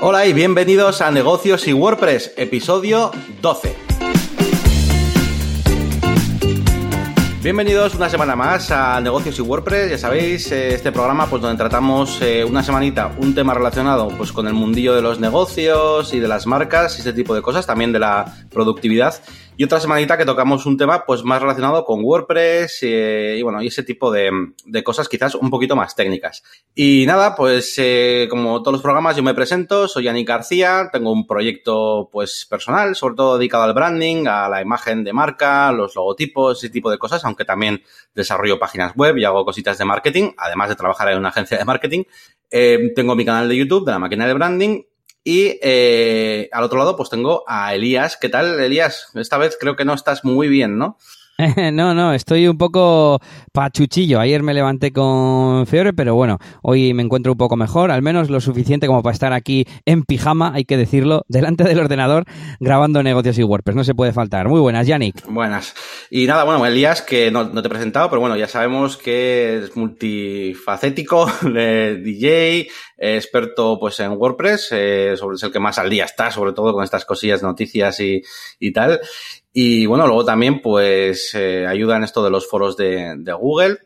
Hola y bienvenidos a Negocios y WordPress, episodio 12. Bienvenidos una semana más a Negocios y WordPress. Ya sabéis, eh, este programa pues donde tratamos eh, una semanita un tema relacionado pues con el mundillo de los negocios y de las marcas y ese tipo de cosas, también de la productividad y otra semanita que tocamos un tema pues más relacionado con WordPress eh, y bueno, y ese tipo de, cosas quizás un poquito más técnicas. Y nada, pues como todos los programas yo me presento, soy Yannick García, tengo un proyecto pues personal, sobre todo dedicado al branding, a la imagen de marca, los logotipos, ese tipo de cosas, aunque también desarrollo páginas web y hago cositas de marketing, además de trabajar en una agencia de marketing. Eh, tengo mi canal de YouTube de la máquina de branding y eh, al otro lado, pues tengo a Elías. ¿Qué tal, Elías? Esta vez creo que no estás muy bien, ¿no? no, no, estoy un poco pachuchillo. Ayer me levanté con fiebre, pero bueno, hoy me encuentro un poco mejor, al menos lo suficiente como para estar aquí en pijama, hay que decirlo, delante del ordenador grabando negocios y WordPress. No se puede faltar. Muy buenas, Yannick. Buenas. Y nada, bueno, Elías, que no, te he presentado, pero bueno, ya sabemos que es multifacético, DJ, experto pues en WordPress, eh, sobre es el que más al día está, sobre todo con estas cosillas, noticias y, y tal. Y bueno, luego también pues eh, ayuda en esto de los foros de, Google.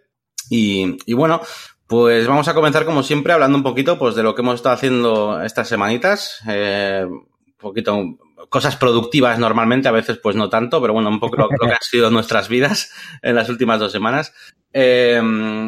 Y, y, bueno, pues vamos a comenzar como siempre hablando un poquito pues de lo que hemos estado haciendo estas semanitas. Eh, un poquito cosas productivas normalmente, a veces pues no tanto, pero bueno, un poco lo, que han sido nuestras vidas en las últimas dos semanas. Eh,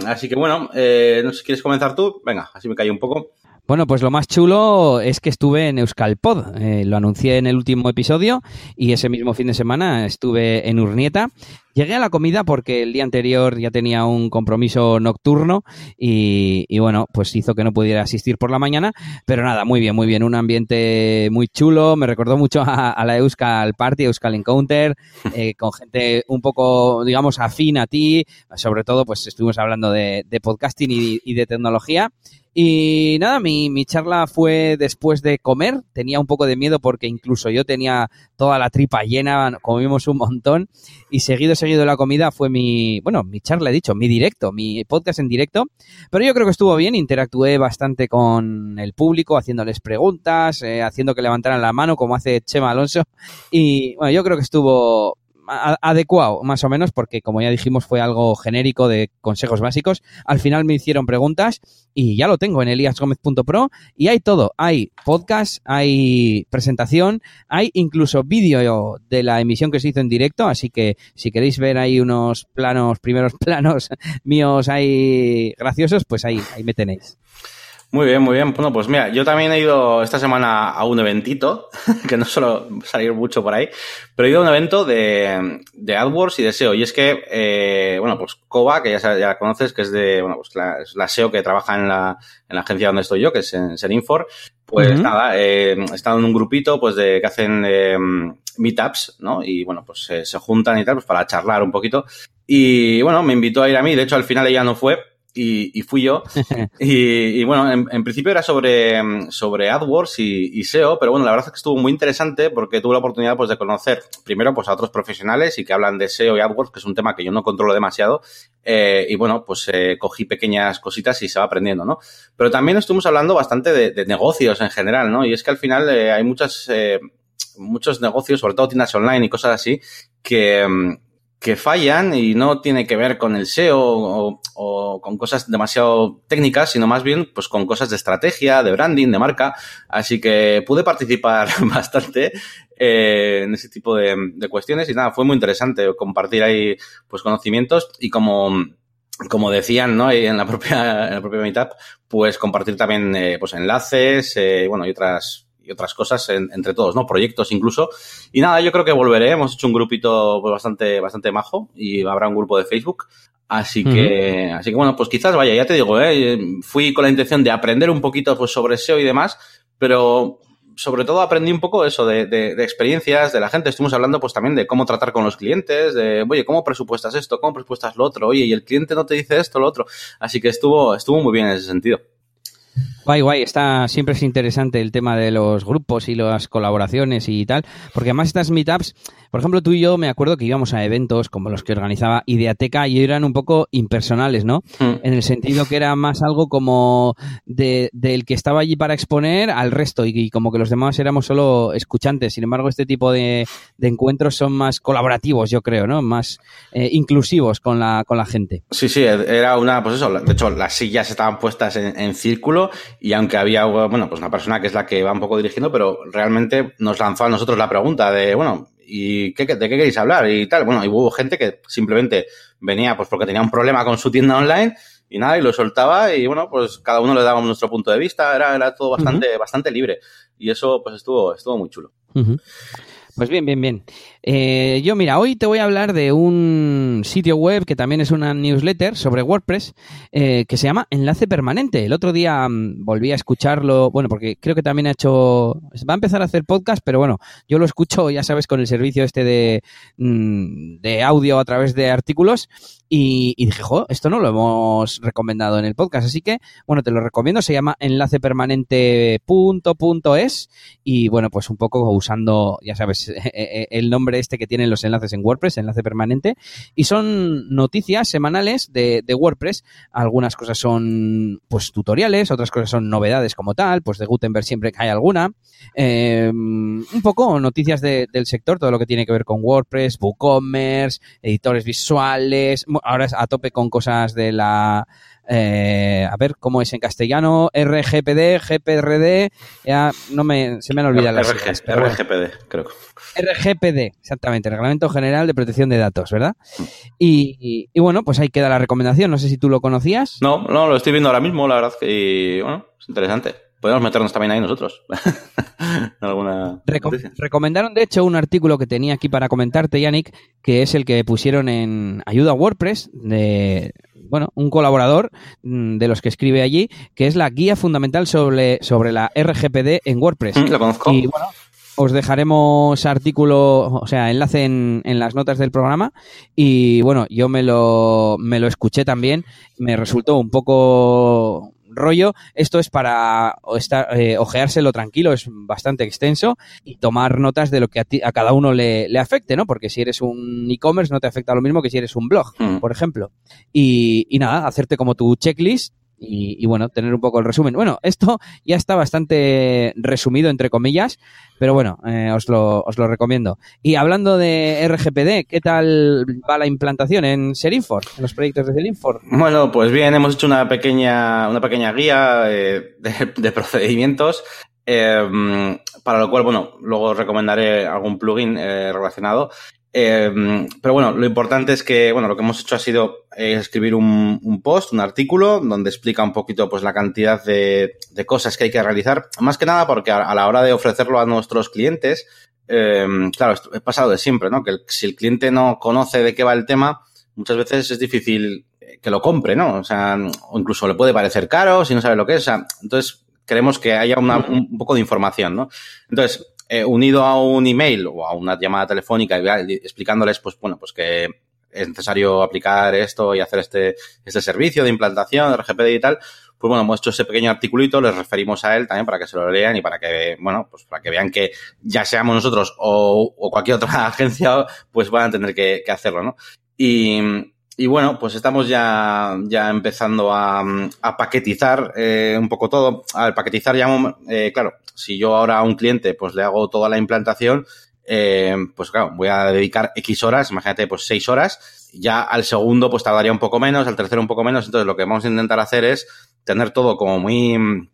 así que bueno, eh, no sé si quieres comenzar tú. Venga, así me callo un poco. Bueno, pues lo más chulo es que estuve en Euskalpod. Eh, lo anuncié en el último episodio y ese mismo fin de semana estuve en Urnieta. Llegué a la comida porque el día anterior ya tenía un compromiso nocturno y, bueno, pues hizo que no pudiera asistir por la mañana. Pero nada, muy bien, muy bien. Un ambiente muy chulo. Me recordó mucho a, la Euskal Party, Euskal Encounter, eh, con gente un poco, digamos, afín a ti. Sobre todo, pues estuvimos hablando de, podcasting y de tecnología. Y nada, mi, mi charla fue después de comer. Tenía un poco de miedo porque incluso yo tenía toda la tripa llena, comimos un montón. Y seguido, seguido de la comida fue mi, bueno, mi charla, he dicho, mi directo, mi podcast en directo. Pero yo creo que estuvo bien, interactué bastante con el público, haciéndoles preguntas, eh, haciendo que levantaran la mano, como hace Chema Alonso. Y bueno, yo creo que estuvo adecuado, más o menos, porque como ya dijimos fue algo genérico de consejos básicos. Al final me hicieron preguntas y ya lo tengo en eliasgomez.pro y hay todo. Hay podcast, hay presentación, hay incluso vídeo de la emisión que se hizo en directo, así que si queréis ver ahí unos planos, primeros planos míos ahí graciosos, pues ahí, ahí me tenéis. Muy bien, muy bien. Bueno, pues mira, yo también he ido esta semana a un eventito, que no suelo salir mucho por ahí, pero he ido a un evento de, de AdWords y de SEO. Y es que, eh, bueno, pues Coba, que ya, ya conoces, que es de, bueno, pues la, la, SEO que trabaja en la, en la agencia donde estoy yo, que es en Serinfor, pues nada, eh, he estado en un grupito, pues de que hacen eh, meetups, ¿no? Y bueno, pues se juntan y tal, pues para charlar un poquito. Y bueno, me invitó a ir a mí, de hecho al final ella no fue, y, fui yo. y, bueno, en, principio era sobre, sobre AdWords y, SEO, pero bueno, la verdad es que estuvo muy interesante porque tuve la oportunidad pues, de conocer primero pues, a otros profesionales y que hablan de SEO y AdWords, que es un tema que yo no controlo demasiado. Eh, y bueno, pues eh, cogí pequeñas cositas y se va aprendiendo, ¿no? Pero también estuvimos hablando bastante de, negocios en general, ¿no? Y es que al final eh, hay muchas... muchos negocios, sobre todo tiendas online y cosas así, que, que fallan y no tiene que ver con el SEO o, con cosas demasiado técnicas, sino más bien pues con cosas de estrategia, de branding, de marca. Así que pude participar bastante eh, en ese tipo de, cuestiones y nada, fue muy interesante compartir ahí pues conocimientos y como como decían, ¿no? en la propia, en la propia Meetup, pues compartir también, eh, pues enlaces, eh, bueno, y otras, y otras cosas entre todos, ¿no? Proyectos incluso. Y nada, yo creo que volveré. Hemos hecho un grupito pues, bastante, bastante majo y habrá un grupo de Facebook. Así que, así que bueno, pues quizás vaya, ya te digo, ¿eh? fui con la intención de aprender un poquito pues, sobre SEO y demás, pero sobre todo aprendí un poco eso de, de, de, experiencias de la gente. Estuvimos hablando pues también de cómo tratar con los clientes, de, oye, ¿cómo presupuestas esto? ¿Cómo presupuestas lo otro? Oye, y el cliente no te dice esto, lo otro. Así que estuvo, estuvo muy bien en ese sentido. Guay, guay, está siempre es interesante el tema de los grupos y las colaboraciones y tal, porque además estas meetups, por ejemplo, tú y yo me acuerdo que íbamos a eventos como los que organizaba Ideateca y eran un poco impersonales, ¿no? Mm. En el sentido que era más algo como de, del que estaba allí para exponer al resto y, como que los demás éramos solo escuchantes. Sin embargo, este tipo de, encuentros son más colaborativos, yo creo, ¿no? Más eh, inclusivos con la, con la gente. Sí, sí, era una, pues eso, de hecho, las sillas estaban puestas en, en círculo y aunque había, bueno, pues una persona que es la que va un poco dirigiendo, pero realmente nos lanzó a nosotros la pregunta de, bueno, ¿y qué, de qué queréis hablar? Y tal. Bueno, y hubo gente que simplemente venía pues porque tenía un problema con su tienda online y nada, y lo soltaba y bueno, pues cada uno le daba nuestro punto de vista, era, era todo bastante, bastante libre. Y eso pues estuvo, estuvo muy chulo. Pues bien, bien, bien. Eh, yo, mira, hoy te voy a hablar de un sitio web que también es una newsletter sobre WordPress eh, que se llama Enlace Permanente. El otro día mm, volví a escucharlo, bueno, porque creo que también ha hecho, va a empezar a hacer podcast, pero bueno, yo lo escucho, ya sabes, con el servicio este de, mm, de audio a través de artículos y, dije, jo, esto no lo hemos recomendado en el podcast, así que, bueno, te lo recomiendo, se llama enlacepermanente.es y bueno, pues un poco usando, ya sabes, el nombre este que tienen los enlaces en WordPress, enlace permanente, y son noticias semanales de, WordPress, algunas cosas son pues tutoriales, otras cosas son novedades como tal, pues de Gutenberg siempre hay alguna, em, un poco noticias del sector, todo lo que tiene que ver con WordPress, WooCommerce, editores visuales, ahora es a tope con cosas de la... Eh, a ver cómo es en castellano, RGPD, GPRD, ya no me, se me han olvidado las RGPD, creo. RGPD, exactamente, Reglamento General de Protección de Datos, ¿verdad? Y, y, bueno, pues ahí queda la recomendación, no sé si tú lo conocías. No, no, lo estoy viendo ahora mismo, la verdad que, bueno, es interesante podemos meternos también ahí nosotros. alguna recomendaron, de hecho, un artículo que tenía aquí para comentarte, Yannick, que es el que pusieron en Ayuda a WordPress de bueno, un colaborador mm, de los que escribe allí, que es la guía fundamental sobre, sobre la RGPD en WordPress. Mm, lo conozco. Y bueno, os dejaremos artículo, o sea, enlace en, en, las notas del programa. Y bueno, yo me lo, me lo escuché también. Me resultó un poco rollo. Esto es para estar, eh, ojeárselo tranquilo, es bastante extenso y tomar notas de lo que a, a cada uno le, le, afecte, ¿no? Porque si eres un e-commerce no te afecta lo mismo que si eres un blog, mm. por ejemplo. Y, y nada, hacerte como tu checklist y, bueno, tener un poco el resumen. Bueno, esto ya está bastante resumido, entre comillas, pero bueno, eh, os, lo, os lo recomiendo. Y hablando de RGPD, ¿qué tal va la implantación en Serinfor, en los proyectos de Serinfor? Bueno, pues bien, hemos hecho una pequeña, una pequeña guía eh, de, procedimientos. Eh, para lo cual, bueno, luego recomendaré algún plugin relacionado. Em, pero bueno, lo importante es que, bueno, lo que hemos hecho ha sido eh, escribir un, post, un artículo, donde explica un poquito, pues, la cantidad de, cosas que hay que realizar. Más que nada porque a, la hora de ofrecerlo a nuestros clientes, em, claro, he pasado de siempre, ¿no? Que si el cliente no conoce de qué va el tema, muchas veces es difícil que lo compre, ¿no? O sea, o incluso le puede parecer caro si no sabe lo que es. O sea, entonces, queremos que haya un poco de información, ¿no? Entonces, eh, unido a un email o a una llamada telefónica explicándoles, pues bueno, pues que es necesario aplicar esto y hacer este, este servicio de implantación, de RGPD y tal, pues bueno, hemos hecho ese pequeño articulito, les referimos a él también para que se lo lean y para que, bueno, pues para que vean que ya seamos nosotros o, cualquier otra agencia, pues van a tener que, que hacerlo, ¿no? Y, y bueno, pues estamos ya, ya empezando a, a paquetizar eh, un poco todo. A ver, paquetizar ya, eh, claro, si yo ahora a un cliente pues le hago toda la implantación, eh, pues claro, voy a dedicar X horas, imagínate, pues 6 horas. Ya al segundo pues tardaría un poco menos, al tercero un poco menos. Entonces lo que vamos a intentar hacer es tener todo como muy,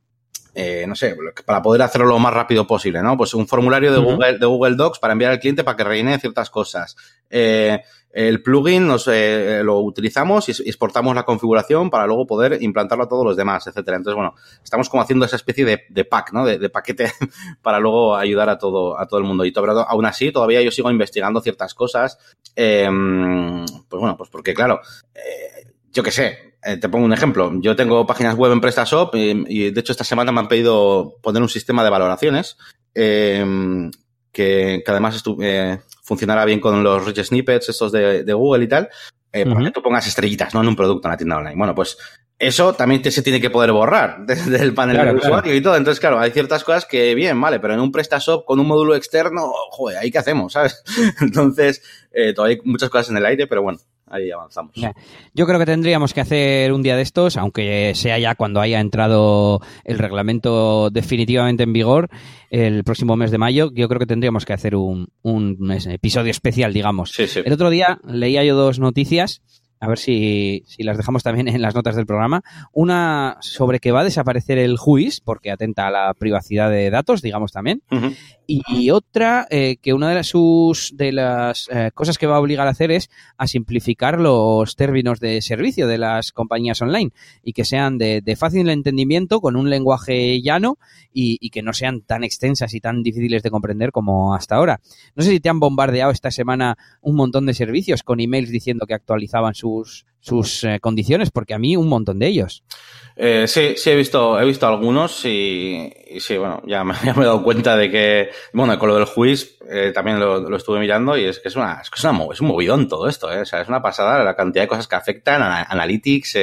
eh, no sé, para poder hacerlo lo más rápido posible, ¿no? Pues un formulario de, Google, de Google Docs para enviar al cliente para que rellene ciertas cosas. Eh, el plugin nos, eh, lo utilizamos y exportamos la configuración para luego poder implantarlo a todos los demás, etcétera. Entonces, bueno, estamos como haciendo esa especie de, de pack, ¿no? De, de, paquete para luego ayudar a todo, a todo el mundo. Y todo, aún así, todavía yo sigo investigando ciertas cosas. Eh, pues bueno, pues porque claro, eh, yo qué sé, eh, te pongo un ejemplo. Yo tengo páginas web en PrestaShop y, y, de hecho esta semana me han pedido poner un sistema de valoraciones eh, que, que, además eh, funcionará bien con los rich snippets estos de, de, Google y tal. eh, para que tú pongas estrellitas, ¿no? En un producto en la tienda online. Bueno, pues eso también te, se tiene que poder borrar desde el panel del usuario y todo. Entonces, claro, hay ciertas cosas que bien, vale, pero en un PrestaShop con un módulo externo, joder, ahí qué hacemos, ¿sabes? Entonces, eh, todavía hay muchas cosas en el aire, pero bueno, ahí avanzamos. Yo creo que tendríamos que hacer un día de estos, aunque sea ya cuando haya entrado el reglamento definitivamente en vigor el próximo mes de mayo, yo creo que tendríamos que hacer un, un episodio especial, digamos. Sí, sí. El otro día leía yo dos noticias a ver si, si, las dejamos también en las notas del programa. Una sobre que va a desaparecer el juiz, porque atenta a la privacidad de datos, digamos también. Uh -huh. y, otra, eh, que una de las, sus, de las eh, cosas que va a obligar a hacer es a simplificar los términos de servicio de las compañías online y que sean de, de fácil entendimiento, con un lenguaje llano y, y, que no sean tan extensas y tan difíciles de comprender como hasta ahora. No sé si te han bombardeado esta semana un montón de servicios con emails diciendo que actualizaban su sus, sus eh, condiciones, porque a mí un montón de ellos. Eh, sí, sí he visto, he visto algunos y, y sí, bueno, ya me, ya me, he dado cuenta de que, bueno, con lo del juiz eh, también lo, lo, estuve mirando y es que es una, es, una, un movidón todo esto, ¿eh? o sea, es una pasada la cantidad de cosas que afectan a Analytics,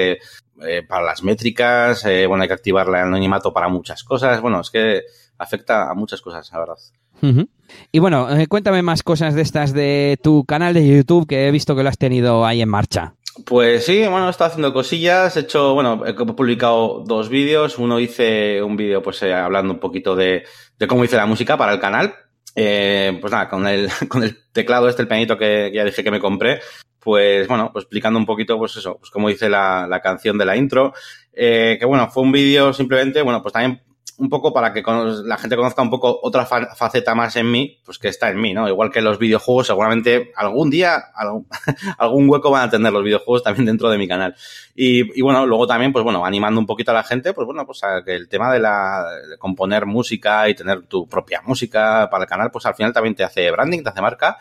para las métricas, bueno, hay que activar el anonimato para muchas cosas, bueno, es que afecta a muchas cosas, la verdad. Uh -huh. Y bueno, cuéntame más cosas de estas de tu canal de YouTube que he visto que lo has tenido ahí en marcha. Pues sí, bueno, he estado haciendo cosillas, he hecho, bueno, he publicado dos vídeos, uno hice un vídeo pues eh, hablando un poquito de, de, cómo hice la música para el canal, eh, pues nada, con el, con el teclado este, el pianito que, que, ya dije que me compré, pues bueno, pues explicando un poquito, pues eso, pues cómo hice la, la canción de la intro, eh, que bueno, fue un vídeo simplemente, bueno, pues también un poco para que la gente conozca un poco otra fa faceta más en mí, pues que está en mí, ¿no? Igual que los videojuegos, seguramente algún día algún, algún hueco van a tener los videojuegos también dentro de mi canal. Y, y, bueno, luego también, pues bueno, animando un poquito a la gente, pues bueno, pues a que el tema de la de componer música y tener tu propia música para el canal, pues al final también te hace branding, te hace marca.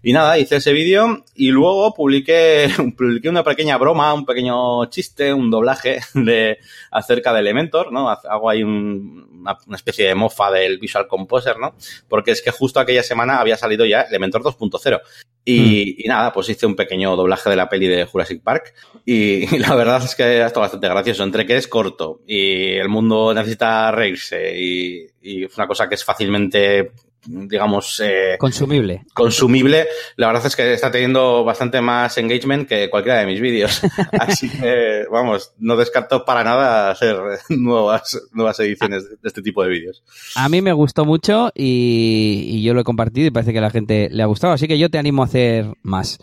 Y nada, hice ese vídeo y luego publiqué, publiqué una pequeña broma, un pequeño chiste, un doblaje de acerca de Elementor, ¿no? Hago ahí un, una, especie de mofa del Visual Composer, ¿no? Porque es que justo aquella semana había salido ya Elementor 2.0. Y, mm. y, nada, pues hice un pequeño doblaje de la peli de Jurassic Park y, y la verdad es que ha estado bastante gracioso, entre que es corto y el mundo necesita reírse y, y es una cosa que es fácilmente digamos... Eh, consumible. Consumible. La verdad es que está teniendo bastante más engagement que cualquiera de mis vídeos. Así que, vamos, no descarto para nada hacer nuevas, nuevas ediciones de este tipo de vídeos. A mí me gustó mucho y, y, yo lo he compartido y parece que a la gente le ha gustado. Así que yo te animo a hacer más.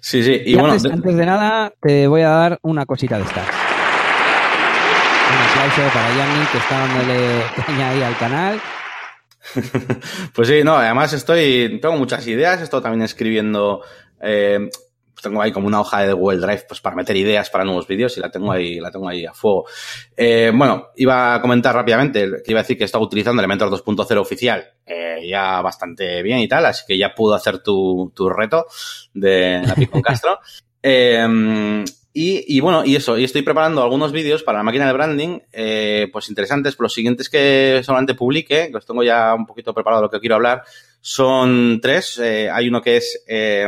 Sí, sí. Y, y bueno, antes, de... antes de nada, te voy a dar una cosita de estas. Un aplauso para Yanni que está dándole caña ahí al canal pues sí, no, además estoy, tengo muchas ideas, estoy también escribiendo, eh, tengo ahí como una hoja de Google Drive pues para meter ideas para nuevos vídeos y la tengo ahí, la tengo ahí a fuego. Eh, bueno, iba a comentar rápidamente que iba a decir que estaba utilizando Elementor 2.0 oficial eh, ya bastante bien y tal, así que ya pudo hacer tu, tu reto de la con Castro. eh, y, y, bueno, y eso, y estoy preparando algunos vídeos para la máquina de branding, eh, pues interesantes, los siguientes que solamente publique, los tengo ya un poquito preparado lo que quiero hablar, son tres. Eh, hay uno que es eh,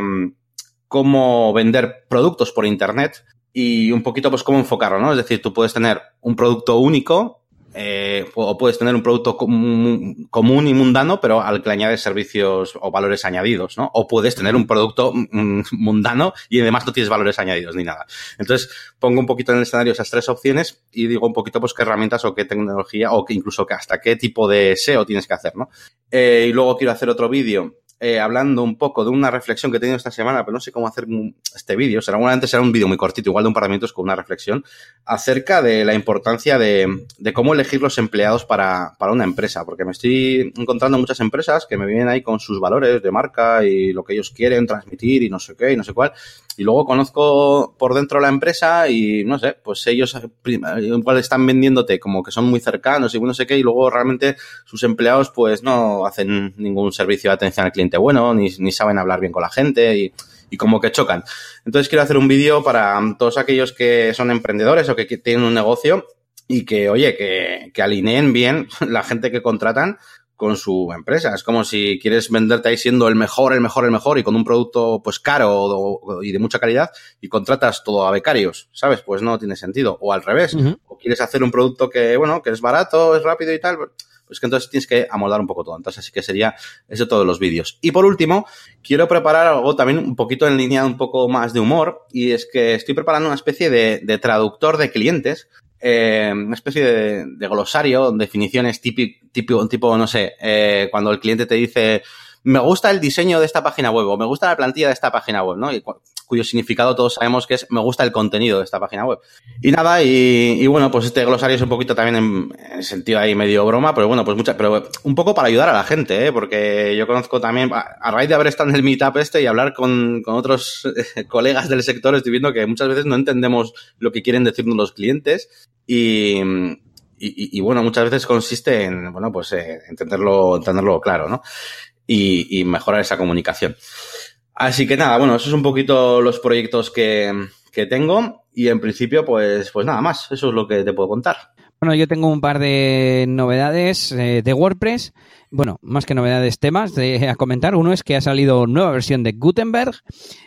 cómo vender productos por internet y un poquito pues cómo enfocarlo, ¿no? Es decir, tú puedes tener un producto único eh, o puedes tener un producto com común y mundano, pero al que le añades servicios o valores añadidos, ¿no? O puedes tener un producto mm, mundano y además no tienes valores añadidos ni nada. Entonces, pongo un poquito en el escenario esas tres opciones y digo un poquito, pues, qué herramientas o qué tecnología o que incluso hasta qué tipo de SEO tienes que hacer, ¿no? Eh, y luego quiero hacer otro vídeo eh, hablando un poco de una reflexión que he tenido esta semana, pero no sé cómo hacer este vídeo. Seguramente será un vídeo muy cortito, igual de un par de minutos con una reflexión acerca de la importancia de, de cómo elegir los empleados para, para, una empresa. Porque me estoy encontrando muchas empresas que me vienen ahí con sus valores de marca y lo que ellos quieren transmitir y no sé qué y no sé cuál. Y luego conozco por dentro la empresa y no sé, pues ellos igual están vendiéndote como que son muy cercanos y no sé qué, y luego realmente sus empleados pues no hacen ningún servicio de atención al cliente bueno, ni, ni saben hablar bien con la gente y, y como que chocan. Entonces quiero hacer un vídeo para todos aquellos que son emprendedores o que tienen un negocio y que, oye, que, que alineen bien la gente que contratan con su empresa. Es como si quieres venderte ahí siendo el mejor, el mejor, el mejor y con un producto pues caro y de mucha calidad y contratas todo a becarios, ¿sabes? Pues no tiene sentido. O al revés. O quieres hacer un producto que, bueno, que es barato, es rápido y tal pues que entonces tienes que amoldar un poco todo. Entonces, así que sería eso todos los vídeos. Y por último, quiero preparar algo también un poquito en línea, un poco más de humor, y es que estoy preparando una especie de traductor de clientes eh, una especie de, glosario, definiciones típico, tipo, no sé, eh, cuando el cliente te dice, me gusta el diseño de esta página web o me gusta la plantilla de esta página web, ¿no? Y cuyo significado todos sabemos que es me gusta el contenido de esta página web. Y nada, y, bueno, pues este glosario es un poquito también en, sentido ahí medio broma, pero bueno, pues mucha, pero un poco para ayudar a la gente, ¿eh? Porque yo conozco también, a, raíz de haber estado en el meetup este y hablar con, con otros colegas del sector, estoy viendo que muchas veces no entendemos lo que quieren decirnos los clientes y, y, bueno, muchas veces consiste en, bueno, pues eh, entenderlo, entenderlo claro, ¿no? Y, mejorar esa comunicación. Así que nada, bueno, esos son un poquito los proyectos que, que tengo y en principio, pues, pues nada más, eso es lo que te puedo contar. Bueno, yo tengo un par de novedades eh, de WordPress. Bueno, más que novedades, temas de, a comentar. Uno es que ha salido nueva versión de Gutenberg,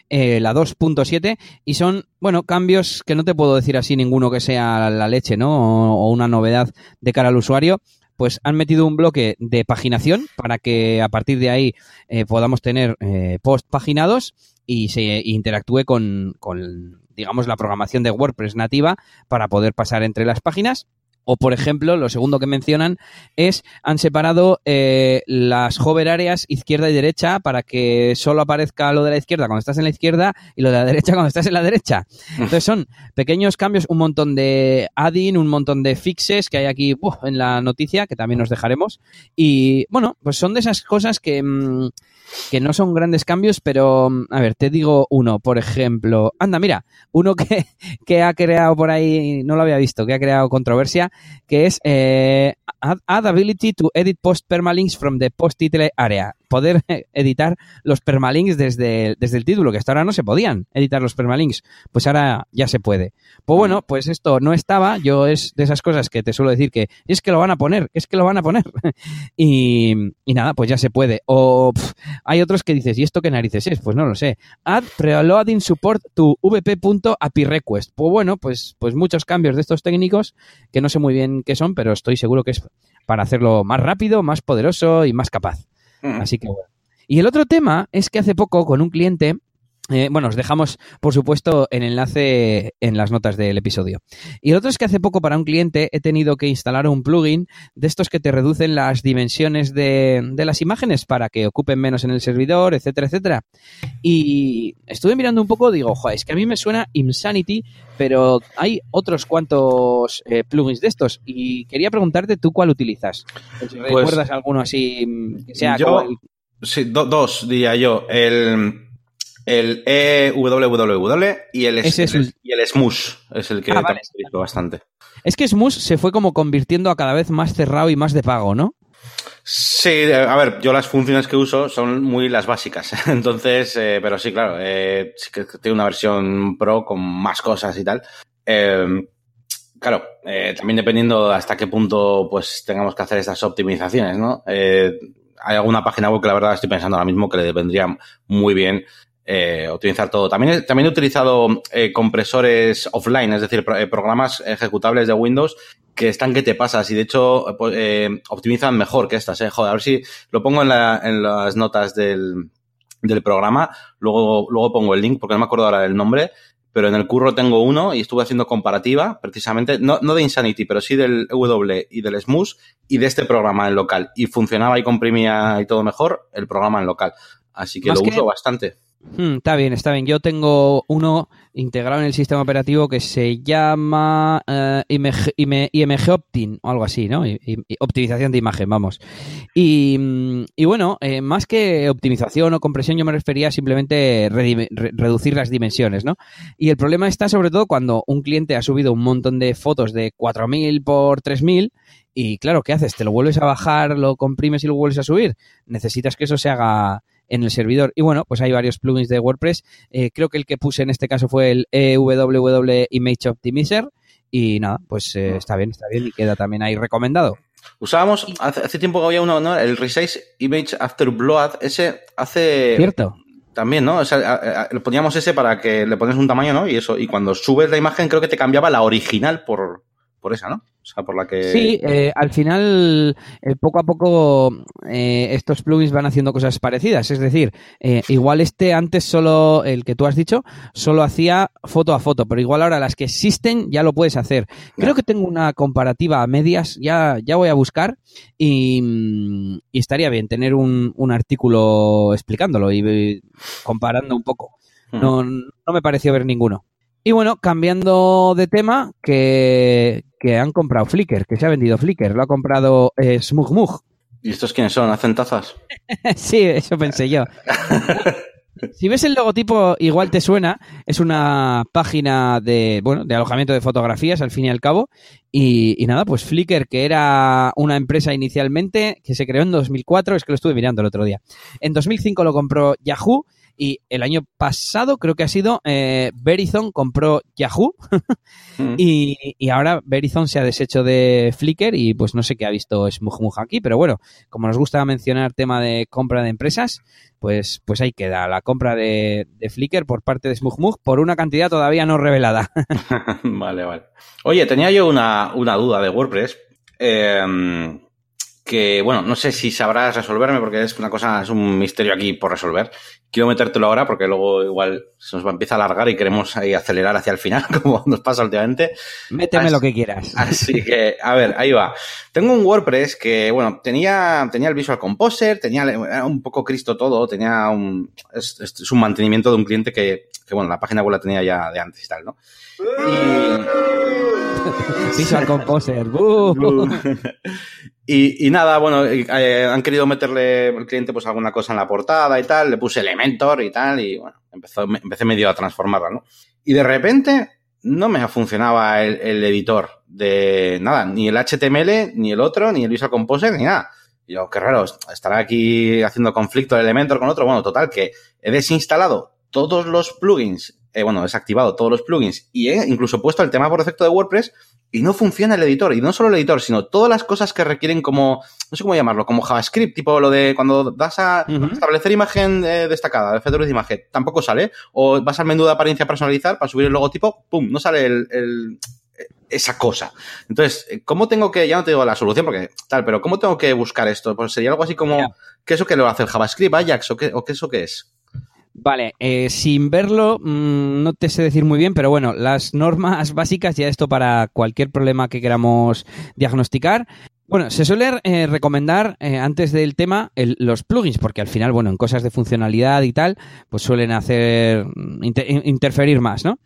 eh, la 2.7, y son, bueno, cambios que no te puedo decir así ninguno que sea la leche, ¿no? O, una novedad de cara al usuario. Pues han metido un bloque de paginación para que a partir de ahí eh, podamos tener post paginados y se interactúe con, con, digamos, la programación de WordPress nativa para poder pasar entre las páginas. O, por ejemplo, lo segundo que mencionan es, han separado eh, las hover áreas izquierda y derecha para que solo aparezca lo de la izquierda cuando estás en la izquierda y lo de la derecha cuando estás en la derecha. Entonces son pequeños cambios, un montón de adding, un montón de fixes que hay aquí en la noticia, que también nos dejaremos. Y bueno, pues son de esas cosas que... Mm, que no son grandes cambios, pero mm, a ver, te digo uno, por ejemplo, anda, mira, uno que, que ha creado por ahí, no lo había visto, que ha creado controversia, que es eh, add, ability to edit post permalinks from the post title area poder editar los permalinks desde, desde el título, que hasta ahora no se podían editar los permalinks, pues ahora ya se puede. Pues bueno, pues esto no estaba, yo es de esas cosas que te suelo decir que es que lo van a poner, es que lo van a poner. y, nada, pues ya se puede. O hay otros que dices, ¿y esto qué narices es? Pues no lo sé. Add preloading support to vp.api request. Pues bueno, pues, pues muchos cambios de estos técnicos que no sé muy bien qué son, pero estoy seguro que es para hacerlo más rápido, más poderoso y más capaz. Así que bueno. Y el otro tema es que hace poco con un cliente eh, bueno, os dejamos, por supuesto, el enlace en las notas del episodio. Y el otro es que hace poco para un cliente he tenido que instalar un plugin de estos que te reducen las dimensiones de, de las imágenes para que ocupen menos en el servidor, etcétera, etcétera. Y estuve mirando un poco, digo, joder, es que a mí me suena Insanity, pero hay otros cuantos eh, plugins de estos. Y quería preguntarte tú cuál utilizas. Si pues ¿Recuerdas alguno así que sea yo, Sí, dos, diría yo. El el EWWW y el, es el, y el Smush es el que ah, bastante. Es que Smush se fue como convirtiendo a cada vez más cerrado y más de pago, ¿no? Sí, a ver, yo las funciones que uso son muy las básicas. Entonces, eh, pero sí, claro, eh, sí que tiene una versión pro con más cosas y tal. Eh, claro, eh, también dependiendo hasta qué punto pues tengamos que hacer estas optimizaciones, ¿no? hay alguna página web que la verdad estoy pensando ahora mismo que le vendría muy bien eh, optimizar todo. También, también he utilizado eh, compresores offline, es decir, eh, programas ejecutables de Windows que están que te pasas y de hecho pues, optimizan mejor que estas. Joder, a ver si lo pongo en, la, en las notas del, del programa, luego, luego pongo el link porque no me acuerdo ahora del nombre, pero en el curro tengo uno y estuve haciendo comparativa, precisamente, no, no de Insanity, pero sí del EW y del Smooth y de este programa en local. Y funcionaba y comprimía y todo mejor el programa en local. Así que lo uso bastante. Hmm, está bien, está bien. Yo tengo uno integrado en el sistema operativo que se llama uh, IMG, Optin o algo así, ¿no? optimización de imagen, vamos. Y, mm, bueno, eh, más que optimización o compresión, yo me refería a simplemente reducir las dimensiones, ¿no? Y el problema está sobre todo cuando un cliente ha subido un montón de fotos de 4000 por 3000 y claro, ¿qué haces? ¿Te lo vuelves a bajar, lo comprimes y lo vuelves a subir? Necesitas que eso se haga en el servidor. Y bueno, pues hay varios plugins de WordPress. Eh, creo que el que puse en este caso fue el EWW Image Optimizer. Y nada, pues eh, está bien, está bien y queda también ahí recomendado. Usábamos, hace, hace tiempo que había uno, ¿no? El Resize Image After Blood, ese hace... Cierto. También, ¿no? O sea, le poníamos ese para que le pones un tamaño, ¿no? Y eso, y cuando subes la imagen creo que te cambiaba la original por, por esa, ¿no? O sea, por la que... Sí, eh, al final, eh, poco a poco, eh, estos plugins van haciendo cosas parecidas. Es decir, eh, igual este antes solo, el que tú has dicho, solo hacía foto a foto, pero igual ahora las que existen ya lo puedes hacer. Creo que tengo una comparativa a medias, ya, ya voy a buscar y, mm, y estaría bien tener un, un artículo explicándolo y eh, comparando un poco. Hmm. No, no me pareció ver ninguno. Y bueno, cambiando de tema, que, que han comprado Flickr, que se ha vendido Flickr, lo ha comprado eh, Smugmug. ¿Y estos quiénes son? ¿Hacen tazas? sí, eso pensé yo. Si ves el logotipo, igual te suena. Es una página de, bueno, de alojamiento de fotografías, al fin y al cabo. Y, y nada, pues Flickr, que era una empresa inicialmente que se creó en 2004, es que lo estuve mirando el otro día. En 2005 lo compró Yahoo y el año pasado creo que ha sido eh, Verizon compró Yahoo Mm. y, y ahora Verizon se ha deshecho de Flickr y pues no sé qué ha visto Smugmug aquí, pero bueno, como nos gusta mencionar tema de compra de empresas, pues, pues ahí queda la compra de, de Flickr por parte de Smugmug por una cantidad todavía no revelada. vale, vale. Oye, tenía yo una, una duda de WordPress. eh, que, bueno, no sé si sabrás resolverme porque es una cosa, es un misterio aquí por resolver. Quiero metértelo ahora porque luego igual se nos va a empezar a alargar y queremos ahí acelerar hacia el final, como nos pasa últimamente. Méteme Así- lo que quieras. Así que, a ver, ahí va. Tengo un WordPress que, bueno, tenía, tenía el Visual Composer, tenía era un poco Cristo todo, tenía un, es, es- es un mantenimiento de un cliente que, que, bueno, la página web la tenía ya de antes y tal, ¿no? Visual Composer. ¡buh! Y, y nada, bueno, eh, han querido meterle el cliente pues alguna cosa en la portada y tal, le puse Elementor y tal, y bueno, empezó, me- empecé medio a transformarla, ¿no? Y de repente no me funcionaba el, el editor de nada, ni el HTML, ni el otro, ni el Visual Composer, ni nada. Y yo, qué raro, estará aquí haciendo conflicto el Elementor con otro. Bueno, total, que he desinstalado todos los plugins, eh, bueno, desactivado todos los plugins y he incluso puesto el tema por defecto de WordPress y no funciona el editor. Y no solo el editor, sino todas las cosas que requieren como, no sé cómo llamarlo, como JavaScript, tipo lo de cuando das a establecer imagen eh, destacada, efectos de imagen, tampoco sale. O vas al menú de apariencia personalizar para subir el logotipo, pum, no sale el, el- esa cosa. Entonces, eh, ¿cómo tengo que, ya no te digo la solución porque tal, pero ¿cómo tengo que buscar esto? Pues sería algo así como. ¿qué eso que lo hace el JavaScript, Ajax o qué, o qué eso qué es? Vale, eh, sin verlo, mm, no te sé decir muy bien, pero bueno, las normas básicas, ya esto para cualquier problema que queramos diagnosticar. Bueno, se suele eh, recomendar eh, antes del tema los plugins, porque al final, bueno, en cosas de funcionalidad y tal, pues suelen hacer mm, inter- in- interferir más, ¿no?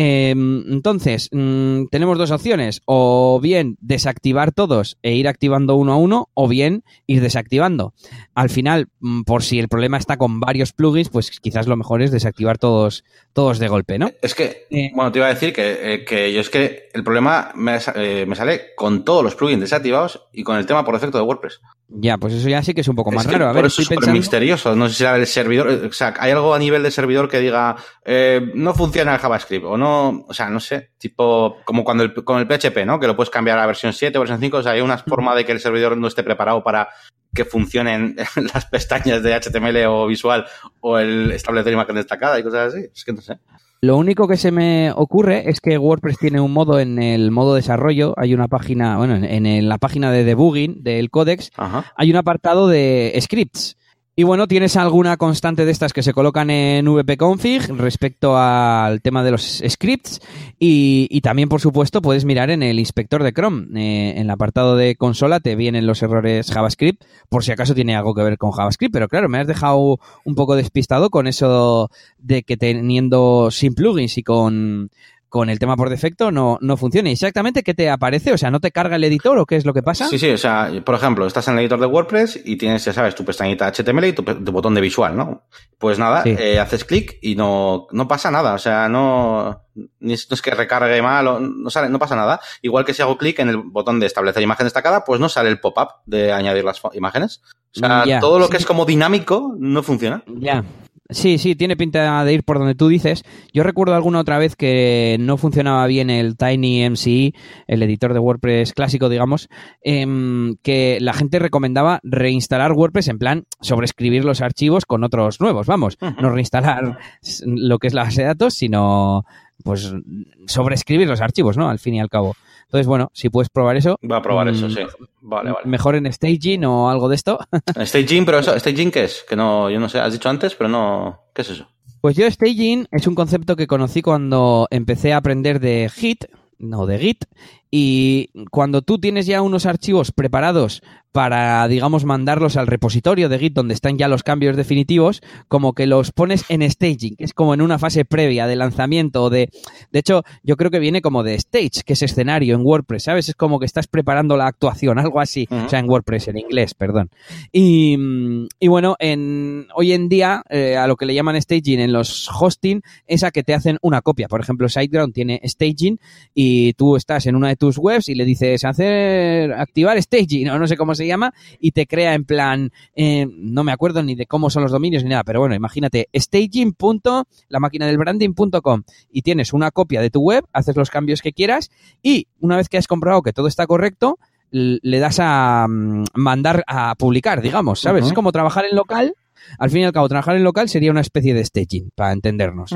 Eh, entonces, mm, tenemos dos opciones, o bien desactivar todos e ir activando uno a uno, o bien ir desactivando. Al final, mm, por si el problema está con varios plugins, pues quizás lo mejor es desactivar todos, todos de golpe, ¿no? Es que, Eh. bueno, te iba a decir que, eh, que yo es que el problema me, eh, me sale con todos los plugins desactivados y con el tema por defecto de WordPress. Ya, pues eso ya sí que es un poco más Es que raro. A por ver, eso estoy es pensando... misterioso. No sé si el servidor. O sea, hay algo a nivel de servidor que diga eh, no funciona el JavaScript o no. O sea, no sé. Tipo, como cuando el, con el PHP, ¿no? Que lo puedes cambiar a versión 7 o versión 5. O sea, hay una forma de que el servidor no esté preparado para que funcionen las pestañas de HTML o visual o el establecer imagen destacada y cosas así. Es que no sé. Lo único que se me ocurre es que WordPress tiene un modo en el modo desarrollo, hay una página, bueno, en, en la página de debugging del codex, Ajá. hay un apartado de scripts. Y bueno, tienes alguna constante de estas que se colocan en vpconfig respecto al tema de los scripts y, también, por supuesto, puedes mirar en el inspector de Chrome. Eh, en el apartado de consola te vienen los errores JavaScript, por si acaso tiene algo que ver con JavaScript, pero claro, me has dejado un poco despistado con eso de que teniendo sin plugins y con con el tema por defecto no, no funciona. ¿Exactamente qué te aparece? O sea, ¿no te carga el editor o qué es lo que pasa? Sí, sí, o sea, por ejemplo, estás en el editor de WordPress y tienes, ya sabes, tu pestañita HTML y tu, botón de visual, ¿no? Pues nada, Sí. eh, haces clic y no, no pasa nada, o sea, no, no es que recargue mal, o no sale, no pasa nada. Igual que si hago clic en el botón de establecer imagen destacada, pues no sale el pop-up de añadir las imágenes. O O sea, todo lo que es como dinámico no funciona. Ya. Sí, sí, tiene pinta de ir por donde tú dices. Yo recuerdo alguna otra vez que no funcionaba bien el Tiny MCE, el editor de WordPress clásico, digamos, em, que la gente recomendaba reinstalar WordPress en plan sobreescribir los archivos con otros nuevos, vamos, no reinstalar lo que es la base de datos, sino pues sobreescribir los archivos, ¿no? Al fin y al cabo. Entonces, bueno, si puedes probar eso. Va a probar eso, mm, sí. Vale, vale. Mejor en staging o algo de esto. staging, pero eso, staging qué es? Que no, yo no sé, has dicho antes, pero no, ¿qué es eso? Pues yo staging es un concepto que conocí cuando empecé a aprender de Git, no de Git, y cuando tú tienes ya unos archivos preparados para, digamos, mandarlos al repositorio de Git donde están ya los cambios definitivos, como que los pones en staging, que es como en una fase previa de lanzamiento o de... De hecho, yo creo que viene como de stage, que es escenario en WordPress, ¿sabes? Es como que estás preparando la actuación, algo así. O sea, en WordPress, en inglés, perdón. Y, y bueno, en, hoy en día, eh, a lo que le llaman staging en los hosting, es a que te hacen una copia. Por ejemplo, SiteGround tiene staging y tú estás en una de tus webs y le dices hacer, activar staging, o no sé cómo se llama, y te crea en plan, eh, no me acuerdo ni de cómo son los dominios ni nada, pero bueno, imagínate, staging. la máquina del branding.com y tienes una copia de tu web, haces los cambios que quieras y una vez que has comprobado que todo está correcto, le das a mm, mandar a publicar, digamos, ¿sabes? Es como trabajar en local. Al fin y al cabo, trabajar en local sería una especie de staging, para entendernos.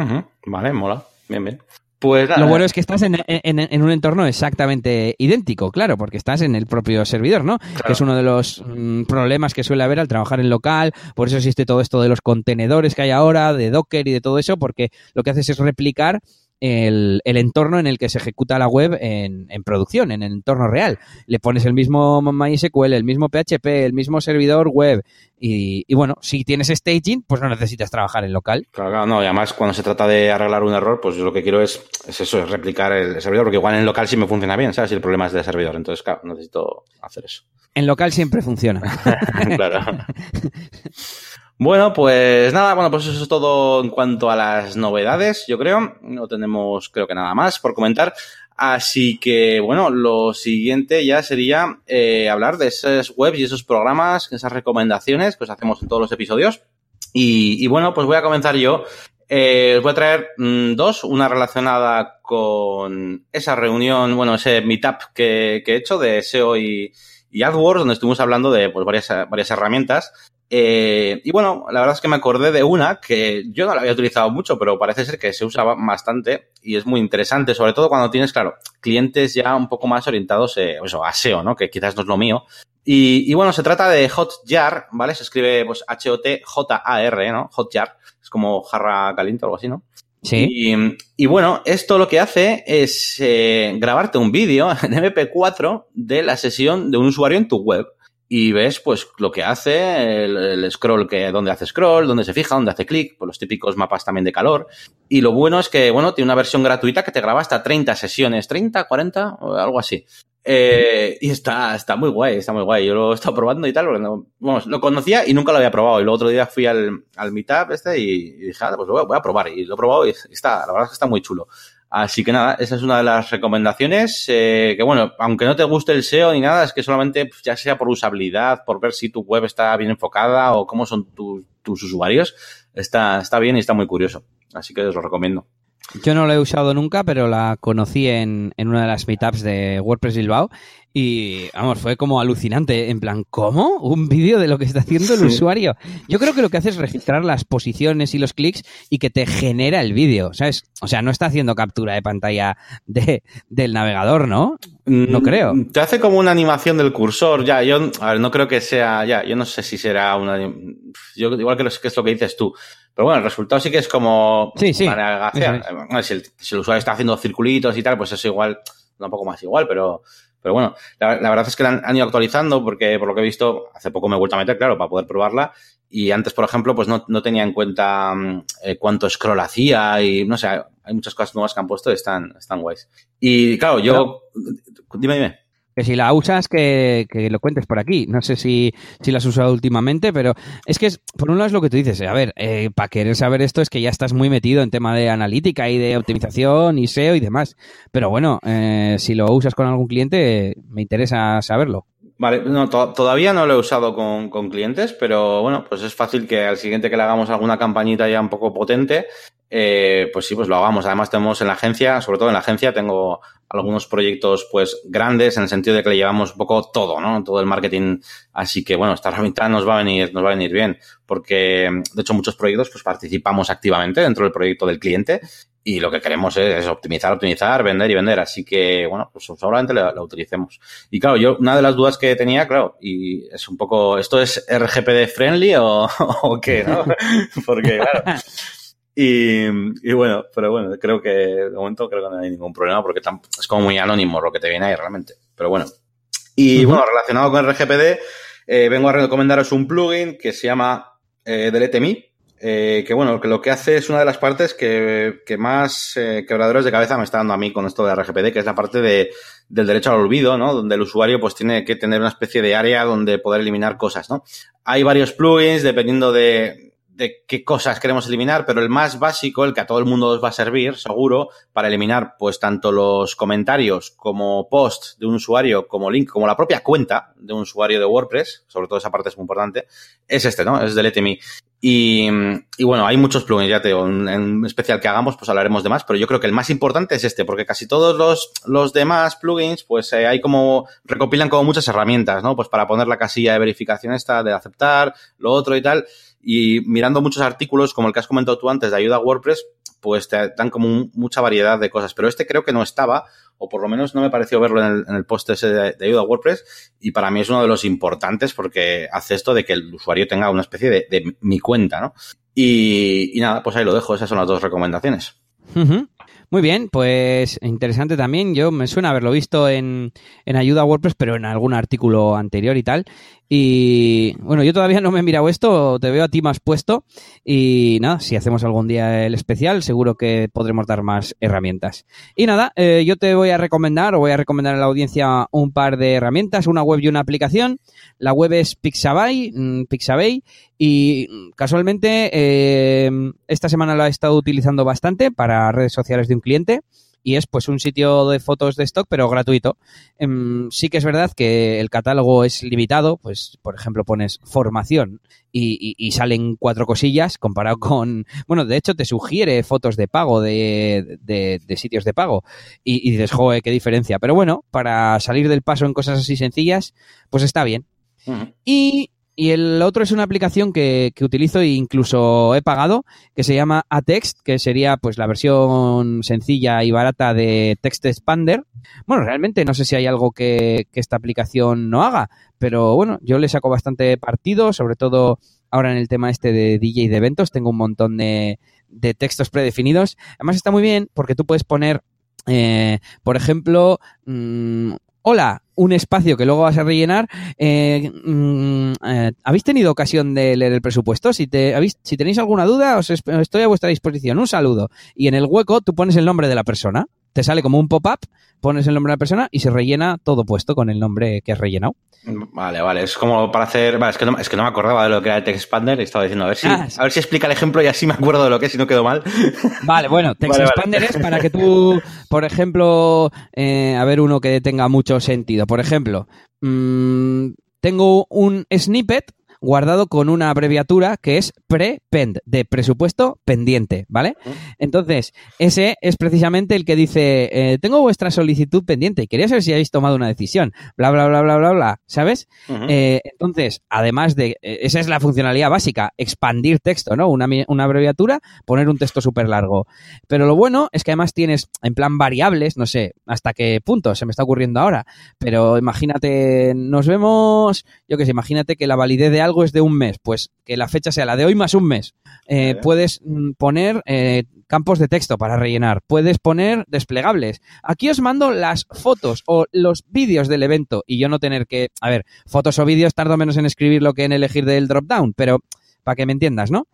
Vale, mola. Bien, bien. Pues Lo bueno es que estás en, un entorno exactamente idéntico, claro, porque estás en el propio servidor, ¿no? Que es uno de los mm, problemas que suele haber al trabajar en local, por eso existe todo esto de los contenedores que hay ahora, de Docker y de todo eso, porque lo que haces es replicar el, entorno en el que se ejecuta la web en, producción, en el entorno real. Le pones el mismo MySQL, el mismo PHP, el mismo servidor web y, bueno, si tienes staging, pues no necesitas trabajar en local. Claro, claro, no, y además cuando se trata de arreglar un error, pues yo lo que quiero es, eso, es replicar el servidor, porque igual en local sí me funciona bien, ¿sabes? Si el problema es del servidor, entonces claro, necesito hacer eso. En local siempre funciona. claro. Bueno, pues nada, bueno, pues eso es todo en cuanto a las novedades, yo creo. No tenemos, creo que nada más por comentar. Así que, bueno, lo siguiente ya sería eh, hablar de esas webs y esos programas, esas recomendaciones que os hacemos en todos los episodios. Y, bueno, pues voy a comenzar yo. Eh, os voy a traer mm, dos, una relacionada con esa reunión, bueno, ese meetup que, que he hecho de SEO y, y AdWords, donde estuvimos hablando de pues, varias, varias herramientas. Eh, y bueno, la verdad es que me acordé de una que yo no la había utilizado mucho, pero parece ser que se usa bastante y es muy interesante, sobre todo cuando tienes, claro, clientes ya un poco más orientados eh, eso, a SEO, ¿no? Que quizás no es lo mío. Y, bueno, se trata de Hotjar, ¿vale? Se escribe pues H-O-T-J-A-R, ¿no? Hotjar. Es como jarra caliente o algo así, ¿no? Sí. Y, bueno, esto lo que hace es eh, grabarte un vídeo en MP4 de la sesión de un usuario en tu web y ves pues lo que hace, el, scroll, que dónde hace scroll, dónde se fija, dónde hace clic, pues los típicos mapas también de calor. Y lo bueno es que, bueno, tiene una versión gratuita que te graba hasta 30 sesiones, 30, 40, o algo así. Eh, y está, está muy guay, está muy guay. Yo lo he estado probando y tal, porque no, bueno, lo conocía y nunca lo había probado. Y el otro día fui al, al meetup este y, dije, ah, pues lo voy, voy, a probar. Y lo he probado y está, la verdad es que está muy chulo. Así que nada, esa es una de las recomendaciones. Eh, que bueno, aunque no te guste el SEO ni nada, es que solamente pues, ya sea por usabilidad, por ver si tu web está bien enfocada o cómo son tus usuarios, está, está bien y está muy curioso. Así que os lo recomiendo. Yo no lo he usado nunca, pero la conocí en, en una de las meetups de WordPress Bilbao y, vamos, fue como alucinante. En plan, ¿cómo? ¿Un vídeo de lo que está haciendo el usuario? Yo creo que lo que hace es registrar las posiciones y los clics y que te genera el vídeo, ¿sabes? O sea, no está haciendo captura de pantalla de, del navegador, ¿no? No mm, creo. Te hace como una animación del cursor, ya. Yo, a ver, no creo que sea, ya, yo no sé si será una. Yo igual que, que es lo que dices tú. Pero bueno, el resultado sí que es como sí, sí. Si, el, si el usuario está haciendo circulitos y tal, pues eso igual, un poco más igual, pero pero bueno, la, verdad es que la han, ido actualizando porque, por lo que he visto, hace poco me he vuelto a meter, claro, para poder probarla. Y antes, por ejemplo, pues no, no tenía en cuenta mm, eh, cuánto scroll hacía y no sé, hay muchas cosas nuevas que han puesto y están, están guays. Y claro, yo... Dime, dime que si la usas, que, que, lo cuentes por aquí. No sé si, si la has usado últimamente, pero es que, es, por un lado es lo que tú dices. A ver, eh, para querer saber esto es que ya estás muy metido en tema de analítica y de optimización y SEO y demás. Pero bueno, eh, si lo usas con algún cliente, me interesa saberlo. Vale, no, todavía no lo he usado con, con, clientes, pero bueno, pues es fácil que al siguiente que le hagamos alguna campañita ya un poco potente, eh, pues sí, pues lo hagamos. Además tenemos en la agencia, sobre todo en la agencia, tengo algunos proyectos pues grandes en el sentido de que le llevamos un poco todo, ¿no? Todo el marketing. Así que bueno, esta herramienta nos va a venir, nos va a venir bien, porque de hecho muchos proyectos pues participamos activamente dentro del proyecto del cliente y lo que queremos es, optimizar, optimizar, vender y vender. Así que, bueno, pues seguramente la, utilicemos. Y claro, yo, una de las dudas que tenía, claro, y es un poco, ¿esto es RGPD friendly o, o qué, no? Porque, claro. Y, y, bueno, pero bueno, creo que de momento creo que no hay ningún problema porque es como muy anónimo lo que te viene ahí realmente. Pero bueno. Y bueno, relacionado con RGPD, eh, vengo a recomendaros un plugin que se llama eh, Delete Me, eh, que bueno, que lo que hace es una de las partes que, que más eh, quebradores de cabeza me está dando a mí con esto de RGPD, que es la parte de, del derecho al olvido, ¿no? Donde el usuario pues tiene que tener una especie de área donde poder eliminar cosas, ¿no? Hay varios plugins dependiendo de, de qué cosas queremos eliminar, pero el más básico, el que a todo el mundo os va a servir, seguro, para eliminar pues tanto los comentarios como post de un usuario, como link, como la propia cuenta de un usuario de WordPress, sobre todo esa parte es muy importante, es este, ¿no? Es Delete Me. Y, y bueno, hay muchos plugins, ya te digo, en, especial que hagamos, pues hablaremos de más, pero yo creo que el más importante es este, porque casi todos los, los demás plugins, pues eh, hay como, recopilan como muchas herramientas, ¿no? Pues para poner la casilla de verificación esta, de aceptar, lo otro y tal, y mirando muchos artículos, como el que has comentado tú antes, de ayuda a WordPress, pues te dan como mucha variedad de cosas. Pero este creo que no estaba, o por lo menos no me pareció verlo en el, post ese de, ayuda a WordPress, y para mí es uno de los importantes porque hace esto de que el usuario tenga una especie de, mi cuenta, ¿no? Y, nada, pues ahí lo dejo, esas son las dos recomendaciones. Muy bien, pues interesante también. Yo me suena haberlo visto en, en ayuda a WordPress, pero en algún artículo anterior y tal. Y bueno, yo todavía no me he mirado esto, te veo a ti más puesto. Y nada, si hacemos algún día el especial, seguro que podremos dar más herramientas. Y nada, eh, yo te voy a recomendar, o voy a recomendar a la audiencia un par de herramientas, una web y una aplicación. La web es Pixabay, mm, Pixabay, y casualmente eh, esta semana la he estado utilizando bastante para redes sociales de un cliente y es pues un sitio de fotos de stock pero gratuito. Em, sí que es verdad que el catálogo es limitado, pues por ejemplo pones formación y, salen cuatro cosillas comparado con, bueno, de hecho te sugiere fotos de pago de, de, sitios de pago y, y dices, joder, qué diferencia. Pero bueno, para salir del paso en cosas así sencillas, pues está bien. Y y el otro es una aplicación que, que, utilizo e incluso he pagado, que se llama Atext, que sería pues la versión sencilla y barata de Text Expander. Bueno, realmente no sé si hay algo que, que esta aplicación no haga, pero bueno, yo le saco bastante partido, sobre todo ahora en el tema este de DJ de eventos, tengo un montón de, de textos predefinidos. Además está muy bien porque tú puedes poner eh, por ejemplo, mmm, hola, un espacio que luego vas a rellenar. Eh, mm, eh, ¿Habéis tenido ocasión de leer el presupuesto? Si, te, si tenéis alguna duda, os estoy a vuestra disposición. Un saludo. Y en el hueco tú pones el nombre de la persona. Te sale como un pop-up, pones el nombre de la persona y se rellena todo puesto con el nombre que has rellenado. Vale, vale. Es como para hacer. Vale, es que no, es que no me acordaba de lo que era el Text Expander y estaba diciendo a ver si, ah, a ver si explica el ejemplo y así me acuerdo de lo que es y no quedo mal. Vale, bueno, Text Expander es para que tú, por ejemplo, eh, a ver uno que tenga mucho sentido. Por ejemplo, mmm, tengo un snippet guardado con una abreviatura que es pre-pend, de presupuesto pendiente, ¿vale? Entonces, ese es precisamente el que dice, eh, tengo vuestra solicitud pendiente y quería saber si habéis tomado una decisión, bla, bla, bla, bla, bla, bla, ¿sabes? Eh, entonces, además de, eh, esa es la funcionalidad básica, expandir texto, ¿no? Una, una abreviatura, poner un texto súper largo. Pero lo bueno es que además tienes en plan variables, no sé hasta qué punto se me está ocurriendo ahora, pero imagínate, nos vemos, yo qué sé, imagínate que la validez de algo es de un mes, pues que la fecha sea la de hoy más un mes. Eh, puedes mm, poner eh, campos de texto para rellenar, puedes poner desplegables. Aquí os mando las fotos o los vídeos del evento y yo no tener que, a ver, fotos o vídeos tardo menos en escribirlo que en elegir del drop down, pero para que me entiendas, ¿no?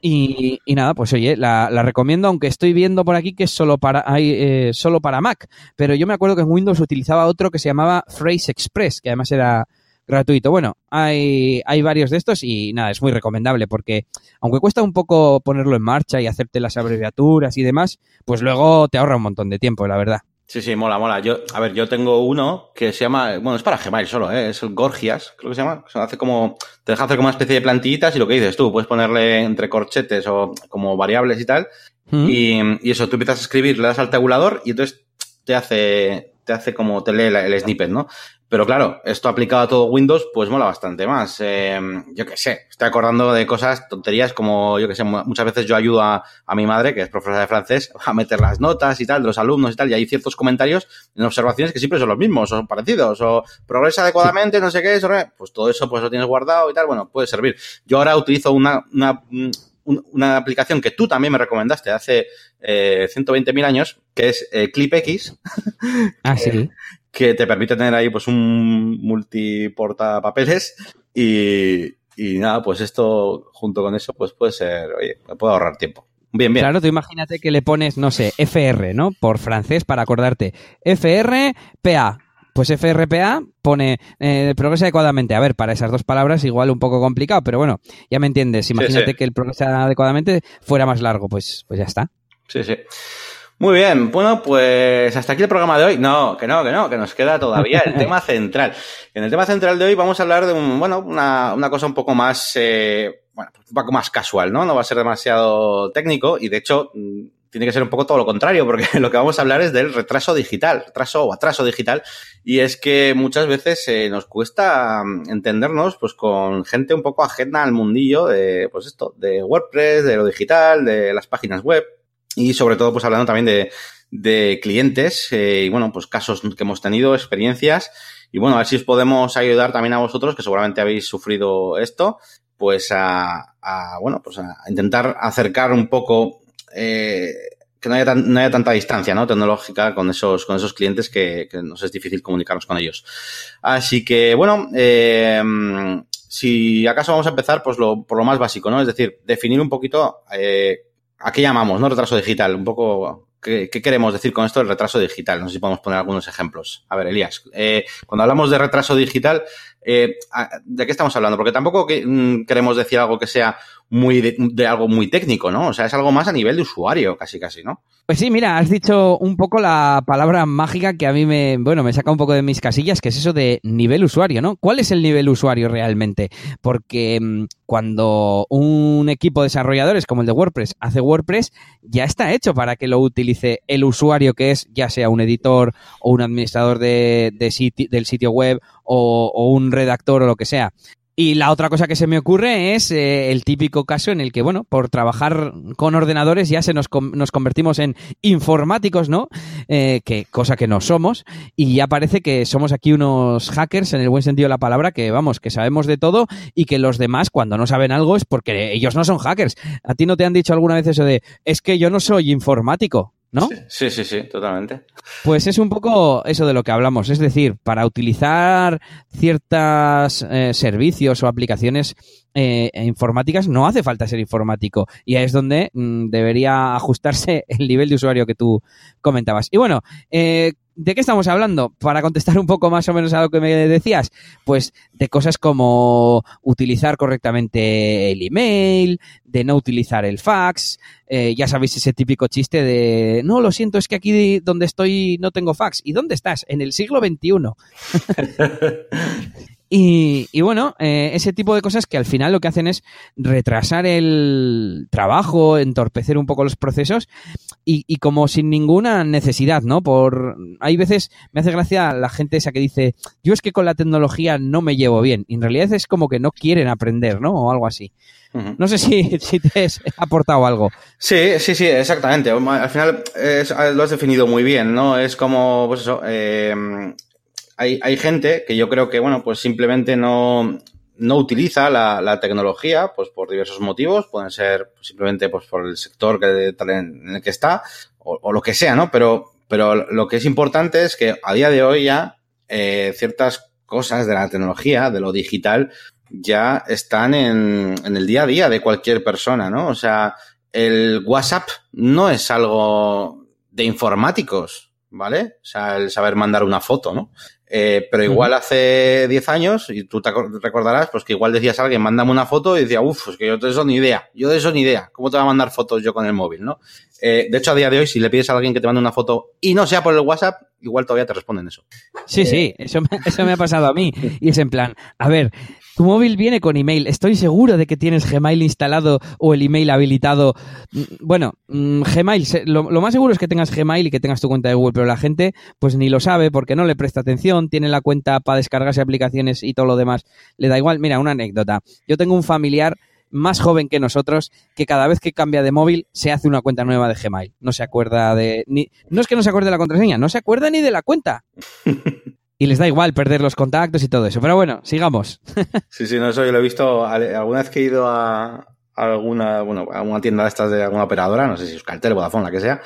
y, nada, pues oye, la, recomiendo, aunque estoy viendo por aquí que es solo para, hay, eh, solo para Mac, pero yo me acuerdo que en Windows utilizaba otro que se llamaba Phrase Express, que además era gratuito. Bueno, hay, hay varios de estos y nada, es muy recomendable porque aunque cuesta un poco ponerlo en marcha y hacerte las abreviaturas y demás, pues luego te ahorra un montón de tiempo, la verdad. Sí, sí, mola, mola. Yo, a ver, yo tengo uno que se llama, bueno, es para Gmail solo, ¿eh? es el Gorgias, creo que se llama. Se hace como, te deja hacer como una especie de plantillitas y lo que dices tú, puedes ponerle entre corchetes o como variables y tal. ¿Mm? Y, y eso, tú empiezas a escribir, le das al tabulador y entonces te hace, te hace como te lee el snippet, ¿no? Pero claro, esto aplicado a todo Windows, pues mola bastante más. Eh, yo qué sé, estoy acordando de cosas, tonterías como, yo qué sé, mu- muchas veces yo ayudo a, a mi madre, que es profesora de francés, a meter las notas y tal de los alumnos y tal, y hay ciertos comentarios en observaciones que siempre son los mismos, o parecidos, o progresa adecuadamente, no sé qué, eso, pues todo eso pues lo tienes guardado y tal, bueno, puede servir. Yo ahora utilizo una, una, mm, un- una aplicación que tú también me recomendaste hace eh, 120.000 años, que es eh, ClipX, Ah, sí. que te permite tener ahí pues un multiportapapeles y, y nada, pues esto junto con eso pues puede ser, oye, me puedo ahorrar tiempo. Bien, bien. Claro, tú imagínate que le pones, no sé, FR, ¿no? Por francés, para acordarte. FRPA. Pues FRPA pone eh, progresa adecuadamente. A ver, para esas dos palabras igual un poco complicado, pero bueno, ya me entiendes. Imagínate sí. que el progresa adecuadamente fuera más largo, pues, pues ya está. Sí, sí. Muy bien, bueno, pues hasta aquí el programa de hoy. No, que no, que no, que nos queda todavía el tema central. En el tema central de hoy vamos a hablar de un, bueno, una, una cosa un poco más, eh, bueno, un poco más casual, ¿no? No va a ser demasiado técnico y de hecho tiene que ser un poco todo lo contrario porque lo que vamos a hablar es del retraso digital, retraso o atraso digital y es que muchas veces eh, nos cuesta mm, entendernos pues con gente un poco ajena al mundillo de, pues esto, de WordPress, de lo digital, de las páginas web y sobre todo pues hablando también de, de clientes eh, y bueno, pues casos que hemos tenido, experiencias y bueno, a ver si os podemos ayudar también a vosotros que seguramente habéis sufrido esto, pues a, a bueno, pues a intentar acercar un poco eh, que no haya, tan, no haya tanta distancia ¿no? tecnológica con esos, con esos clientes que, que nos es difícil comunicarnos con ellos. Así que, bueno, eh, si acaso vamos a empezar pues por lo más básico, ¿no? Es decir, definir un poquito eh, a qué llamamos, ¿no? Retraso digital, un poco ¿Qué, ¿Qué, queremos decir con esto del retraso digital? No sé si podemos poner algunos ejemplos. A ver, Elías, eh, cuando hablamos de retraso digital, eh, ¿de qué estamos hablando? Porque tampoco mm, queremos decir algo que sea muy de, algo muy técnico, ¿no? O sea, es algo más a nivel de usuario, casi, casi, ¿no? Pues sí, mira, has dicho un poco la palabra mágica que a mí me, bueno, me saca un poco de mis casillas, que es eso de nivel usuario, ¿no? ¿Cuál es el nivel usuario realmente? Porque mmm, cuando un equipo de desarrolladores como el de WordPress hace WordPress, ya está hecho para que lo utilice el usuario que es, ya sea un editor o un administrador de, del sitio web o, un redactor o lo que sea. Y la otra cosa que se me ocurre es eh, el típico caso en el que, bueno, por trabajar con ordenadores ya se nos, nos convertimos en informáticos, ¿no? Eh, que cosa que no somos. Y ya parece que somos aquí unos hackers en el buen sentido de la palabra, que vamos, que sabemos de todo y que los demás cuando no saben algo es porque ellos no son hackers. ¿A ti no te han dicho alguna vez eso de, es que yo no soy informático? ¿No? Sí, sí, sí, totalmente. Pues es un poco eso de lo que hablamos. Es decir, para utilizar ciertos eh, servicios o aplicaciones eh, informáticas no hace falta ser informático. Y ahí es donde mm, debería ajustarse el nivel de usuario que tú comentabas. Y bueno, eh, ¿De qué estamos hablando? Para contestar un poco más o menos a lo que me decías, pues de cosas como utilizar correctamente el email, de no utilizar el fax, eh, ya sabéis ese típico chiste de, no, lo siento, es que aquí donde estoy no tengo fax. ¿Y dónde estás? En el siglo XXI. Y, y, bueno, eh, ese tipo de cosas que al final lo que hacen es retrasar el trabajo, entorpecer un poco los procesos y, y, como sin ninguna necesidad, ¿no? Por hay veces me hace gracia la gente esa que dice yo es que con la tecnología no me llevo bien. Y en realidad es como que no quieren aprender, ¿no? O algo así. No sé si, si te has aportado algo. Sí, sí, sí, exactamente. Al final es, lo has definido muy bien, ¿no? Es como, pues eso, eh, hay, hay gente que yo creo que, bueno, pues simplemente no, no utiliza la, la, tecnología, pues por diversos motivos, pueden ser simplemente pues por el sector que, en el que está, o, lo que sea, ¿no? Pero, pero lo que es importante es que a día de hoy ya eh, ciertas cosas de la tecnología, de lo digital, ya están en, en el día a día de cualquier persona, ¿no? O sea, el WhatsApp no es algo de informáticos, ¿vale? O sea, el saber mandar una foto, ¿no? Eh, pero igual hace 10 años, y tú te recordarás, pues que igual decías a alguien, mándame una foto, y decía, uff, es que yo de eso ni idea, yo de eso ni idea, ¿cómo te va a mandar fotos yo con el móvil, no? Eh, de hecho, a día de hoy, si le pides a alguien que te mande una foto y no sea por el WhatsApp, igual todavía te responden eso. Sí, sí, eso eso me ha pasado a mí. Y es en plan, a ver, tu móvil viene con email. Estoy seguro de que tienes Gmail instalado o el email habilitado. Mm, bueno, mm, Gmail, lo, más seguro es que tengas Gmail y que tengas tu cuenta de Google, pero la gente pues ni lo sabe porque no le presta atención, tiene la cuenta para descargarse aplicaciones y todo lo demás. Le da igual. Mira, una anécdota. Yo tengo un familiar más joven que nosotros que cada vez que cambia de móvil se hace una cuenta nueva de Gmail. No se acuerda de... Ni, no es que no se acuerde de la contraseña, no se acuerda ni de la cuenta. y les da igual perder los contactos y todo eso. Pero bueno, sigamos. sí, sí, no, eso yo lo he visto alguna vez que he ido a, alguna, bueno, a una tienda de estas de alguna operadora, no sé si es Cartel, Vodafone, la que sea,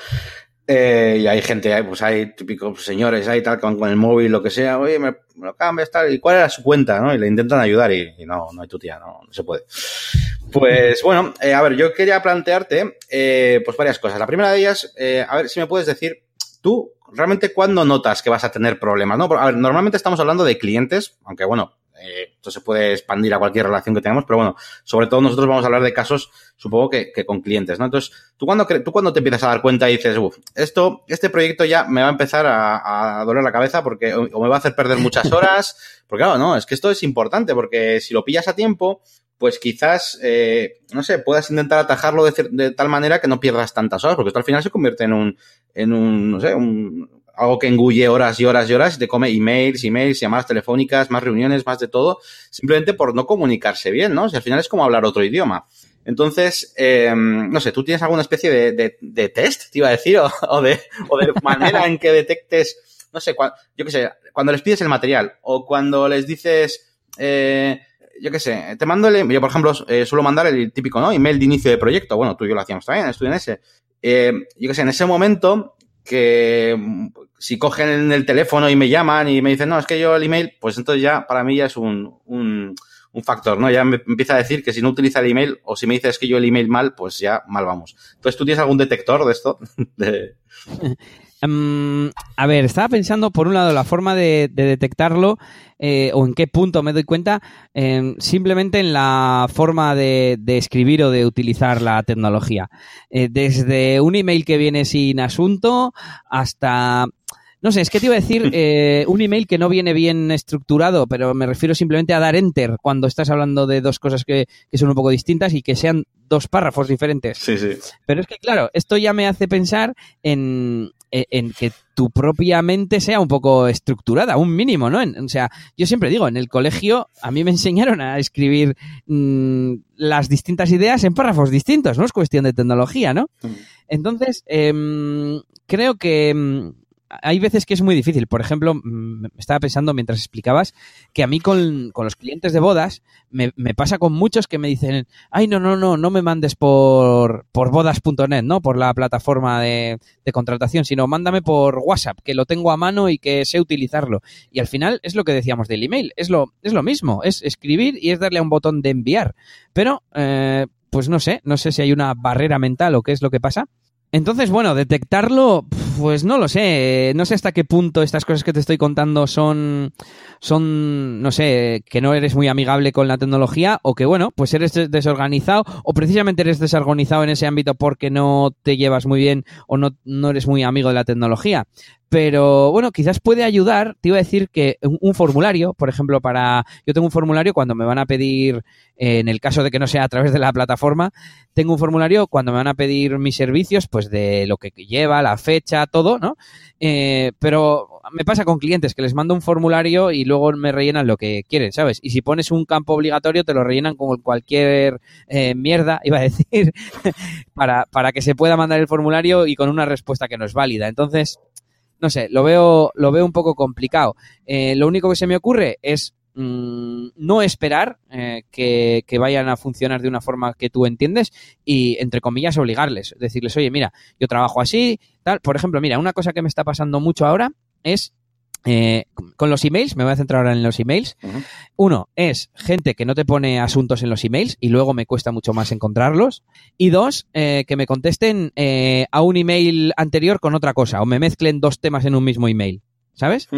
eh, y hay gente, pues hay típicos señores ahí tal con, el móvil, lo que sea, oye, me, lo cambias tal, y cuál era su cuenta, ¿no? Y le intentan ayudar y, no, no hay tu tía, no, no se puede. Pues bueno, eh, a ver, yo quería plantearte, eh, pues varias cosas. La primera de ellas, a ver si me puedes decir, tú, realmente cuándo notas que vas a tener problemas, ¿no? A ver, normalmente estamos hablando de clientes, aunque bueno, eh, esto se puede expandir a cualquier relación que tengamos, pero bueno, sobre todo nosotros vamos a hablar de casos, supongo que, con clientes, ¿no? Entonces, ¿tú cuando, tú cuando te empiezas a dar cuenta y dices, uff, esto, este proyecto ya me va a empezar a, doler la cabeza porque o, me va a hacer perder muchas horas, porque claro, no, es que esto es importante porque si lo pillas a tiempo, pues quizás, eh, no sé, puedas intentar atajarlo de, de, tal manera que no pierdas tantas horas, porque esto al final se convierte en un, en un, no sé, un, algo que engulle horas y horas y horas y te come emails, emails, llamadas telefónicas, más reuniones, más de todo, simplemente por no comunicarse bien, ¿no? O al final es como hablar otro idioma. Entonces, eh, no sé, ¿tú tienes alguna especie de, de, test, te iba a decir, o, de, o de manera en que detectes, no sé, yo qué sé, cuando les pides el material o cuando les dices, eh, yo qué sé, te mando el, yo por ejemplo eh, suelo mandar el típico. Email de inicio de proyecto, bueno, tú y yo lo hacíamos también, estudio en ese. Eh, yo qué sé, en ese momento que si cogen el teléfono y me llaman y me dicen, no, es que yo el email, pues entonces ya para mí ya es un, un, factor, ¿no? Ya me empieza a decir que si no utiliza el email o si me dices que yo el email mal, pues ya mal vamos. Entonces, ¿tú tienes algún detector de esto? de... Em, a ver, estaba pensando, por un lado, la forma de, detectarlo eh, o en qué punto me doy cuenta, em, simplemente en la forma de, escribir o de utilizar la tecnología. Eh, desde un email que viene sin asunto hasta no sé, es que te iba a decir eh, un email que no viene bien estructurado, pero me refiero simplemente a dar enter cuando estás hablando de dos cosas que, son un poco distintas y que sean dos párrafos diferentes. Sí, sí. Pero es que, claro, esto ya me hace pensar en, en que tu propia mente sea un poco estructurada, un mínimo, ¿no? o sea, yo siempre digo, en el colegio a mí me enseñaron a escribir mm, las distintas ideas en párrafos distintos, no es cuestión de tecnología, ¿no? Mm. Entonces, em, creo que em, hay veces que es muy difícil. Por ejemplo, mm, me estaba pensando mientras explicabas que a mí con, los clientes de bodas me, pasa con muchos que me dicen, ay, no, no, no, no me mandes por, por bodas.net, ¿no? Por la plataforma de, de, contratación, sino mándame por WhatsApp, que lo tengo a mano y que sé utilizarlo. Y al final es lo que decíamos del email, es lo, es lo mismo, es escribir y es darle a un botón de enviar. Pero, eh, pues no sé, no sé si hay una barrera mental o qué es lo que pasa. Entonces, bueno, detectarlo, pues no lo sé. No sé hasta qué punto estas cosas que te estoy contando son, son, no sé, que no eres muy amigable con la tecnología o que, bueno, pues eres desorganizado o precisamente eres desorganizado en ese ámbito porque no te llevas muy bien o no, no eres muy amigo de la tecnología. Pero bueno, quizás puede ayudar, te iba a decir que un, formulario, por ejemplo, para... Yo tengo un formulario cuando me van a pedir, eh, en el caso de que no sea a través de la plataforma, tengo un formulario cuando me van a pedir mis servicios, pues de lo que lleva, la fecha, todo, ¿no? Eh, pero me pasa con clientes que les mando un formulario y luego me rellenan lo que quieren, ¿sabes? Y si pones un campo obligatorio, te lo rellenan con cualquier eh, mierda, iba a decir, para, para que se pueda mandar el formulario y con una respuesta que no es válida. Entonces, no sé, lo veo, lo veo un poco complicado. Eh, lo único que se me ocurre es mm, no esperar eh, que, que, vayan a funcionar de una forma que tú entiendes y, entre comillas, obligarles. Decirles, oye, mira, yo trabajo así, tal. Por ejemplo, mira, una cosa que me está pasando mucho ahora es eh, con los emails, me voy a centrar ahora en los emails. Uno es gente que no te pone asuntos en los emails y luego me cuesta mucho más encontrarlos. Y dos, eh, que me contesten eh, a un email anterior con otra cosa o me mezclen dos temas en un mismo email. ¿Sabes?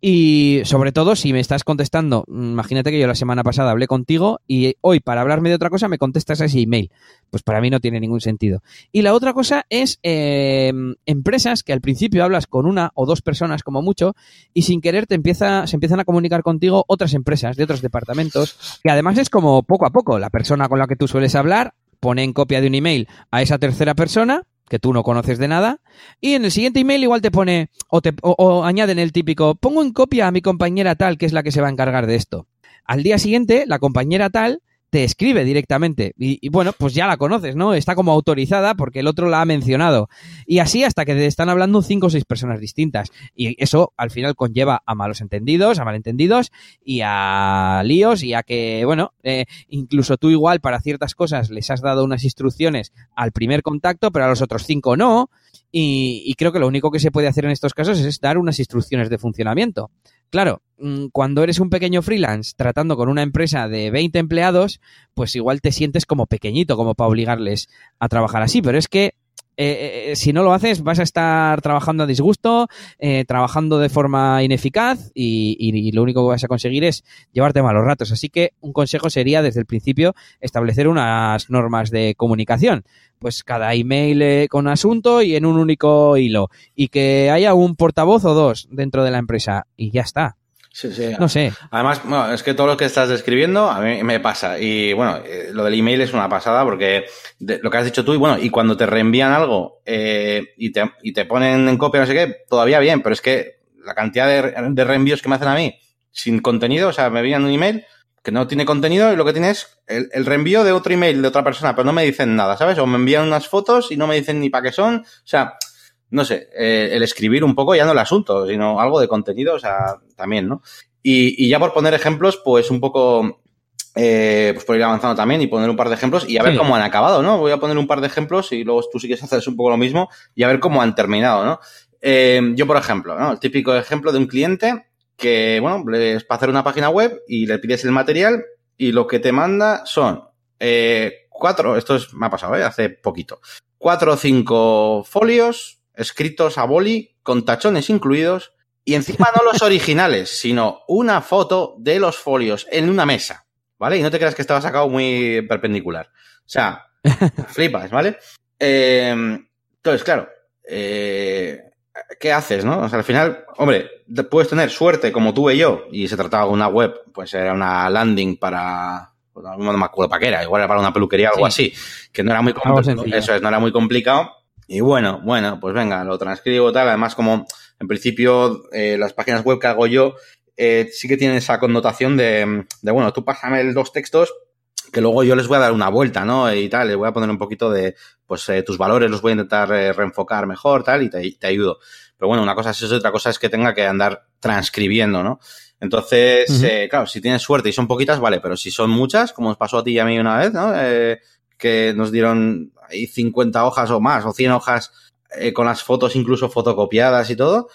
Y sobre todo, si me estás contestando, imagínate que yo la semana pasada hablé contigo y hoy para hablarme de otra cosa me contestas a ese email. Pues para mí no tiene ningún sentido. Y la otra cosa es eh, empresas que al principio hablas con una o dos personas como mucho y sin querer te empieza, se empiezan a comunicar contigo otras empresas de otros departamentos. Y además es como poco a poco, la persona con la que tú sueles hablar pone en copia de un email a esa tercera persona que tú no conoces de nada, y en el siguiente email igual te pone, o, te, añaden el típico, pongo en copia a mi compañera tal, que es la que se va a encargar de esto. Al día siguiente, la compañera tal te escribe directamente. Y, bueno, pues ya la conoces, ¿no? Está como autorizada porque el otro la ha mencionado. Y así hasta que te están hablando cinco o seis personas distintas. Y eso al final conlleva a malos entendidos, a malentendidos y a líos y a que, bueno, eh, incluso tú igual para ciertas cosas les has dado unas instrucciones al primer contacto, pero a los otros cinco no. Y, y creo que lo único que se puede hacer en estos casos es dar unas instrucciones de funcionamiento. Claro, mm, cuando eres un pequeño freelance tratando con una empresa de 20 empleados, pues igual te sientes como pequeñito, como para obligarles a trabajar así. Pero es que eh, eh, si no lo haces, vas a estar trabajando a disgusto, eh, trabajando de forma ineficaz y, y, lo único que vas a conseguir es llevarte malos ratos. Así que un consejo sería desde el principio establecer unas normas de comunicación. Pues cada email con asunto y en un único hilo. Y que haya un portavoz o dos dentro de la empresa. Y ya está. Sí, sí. No sé. Además, bueno, es que todo lo que estás describiendo a mí me pasa. Y bueno, eh, lo del email es una pasada porque lo que has dicho tú, y bueno, y cuando te reenvían algo eh, y, te, y te ponen en copia, no sé qué, todavía bien, pero es que la cantidad de, reenvíos que me hacen a mí sin contenido, o sea, me envían un email que no tiene contenido y lo que tiene es el, el, reenvío de otro email de otra persona, pero no me dicen nada, ¿sabes? O me envían unas fotos y no me dicen ni para qué son. O sea, no sé, eh, el escribir un poco ya no el asunto, sino algo de contenido, o sea, también, ¿no? Y, y ya por poner ejemplos, pues un poco, eh, pues por ir avanzando también y poner un par de ejemplos y a ver cómo han acabado, ¿no? Voy a poner un par de ejemplos y luego tú sí que haces un poco lo mismo y a ver cómo han terminado, ¿no? Eh, yo, por ejemplo, ¿no? El típico ejemplo de un cliente que, bueno, es para hacer una página web y le pides el material y lo que te manda son eh, cuatro, esto es, me ha pasado, ¿eh? Hace poquito, cuatro o cinco folios escritos a boli, con tachones incluidos, y encima no los originales, sino una foto de los folios en una mesa, ¿vale? Y no te creas que estaba sacado muy perpendicular. O sea, flipas, ¿vale? Eh, entonces, claro, eh, ¿qué haces, no? O sea, al final, hombre, puedes tener suerte como tuve yo, y se trataba de una web, pues era una landing para, no me acuerdo para qué era, igual era para una peluquería o algo así, que no era muy complicado, eso es, no era muy complicado, y bueno, bueno, pues venga, lo transcribo tal. Además, como en principio eh, las páginas web que hago yo eh, sí que tienen esa connotación de, de, bueno, tú pásame los textos que luego yo les voy a dar una vuelta, ¿no? Y tal, les voy a poner un poquito de, pues, eh, tus valores los voy a intentar eh, reenfocar mejor, tal, y te, te, ayudo. Pero bueno, una cosa es eso, otra cosa es que tenga que andar transcribiendo, ¿no? Entonces, uh -huh. eh, claro, si tienes suerte y son poquitas, vale, pero si son muchas, como nos pasó a ti y a mí una vez, ¿no? Eh, que nos dieron ahí 50 hojas o más, o 100 hojas eh, con las fotos incluso fotocopiadas y todo,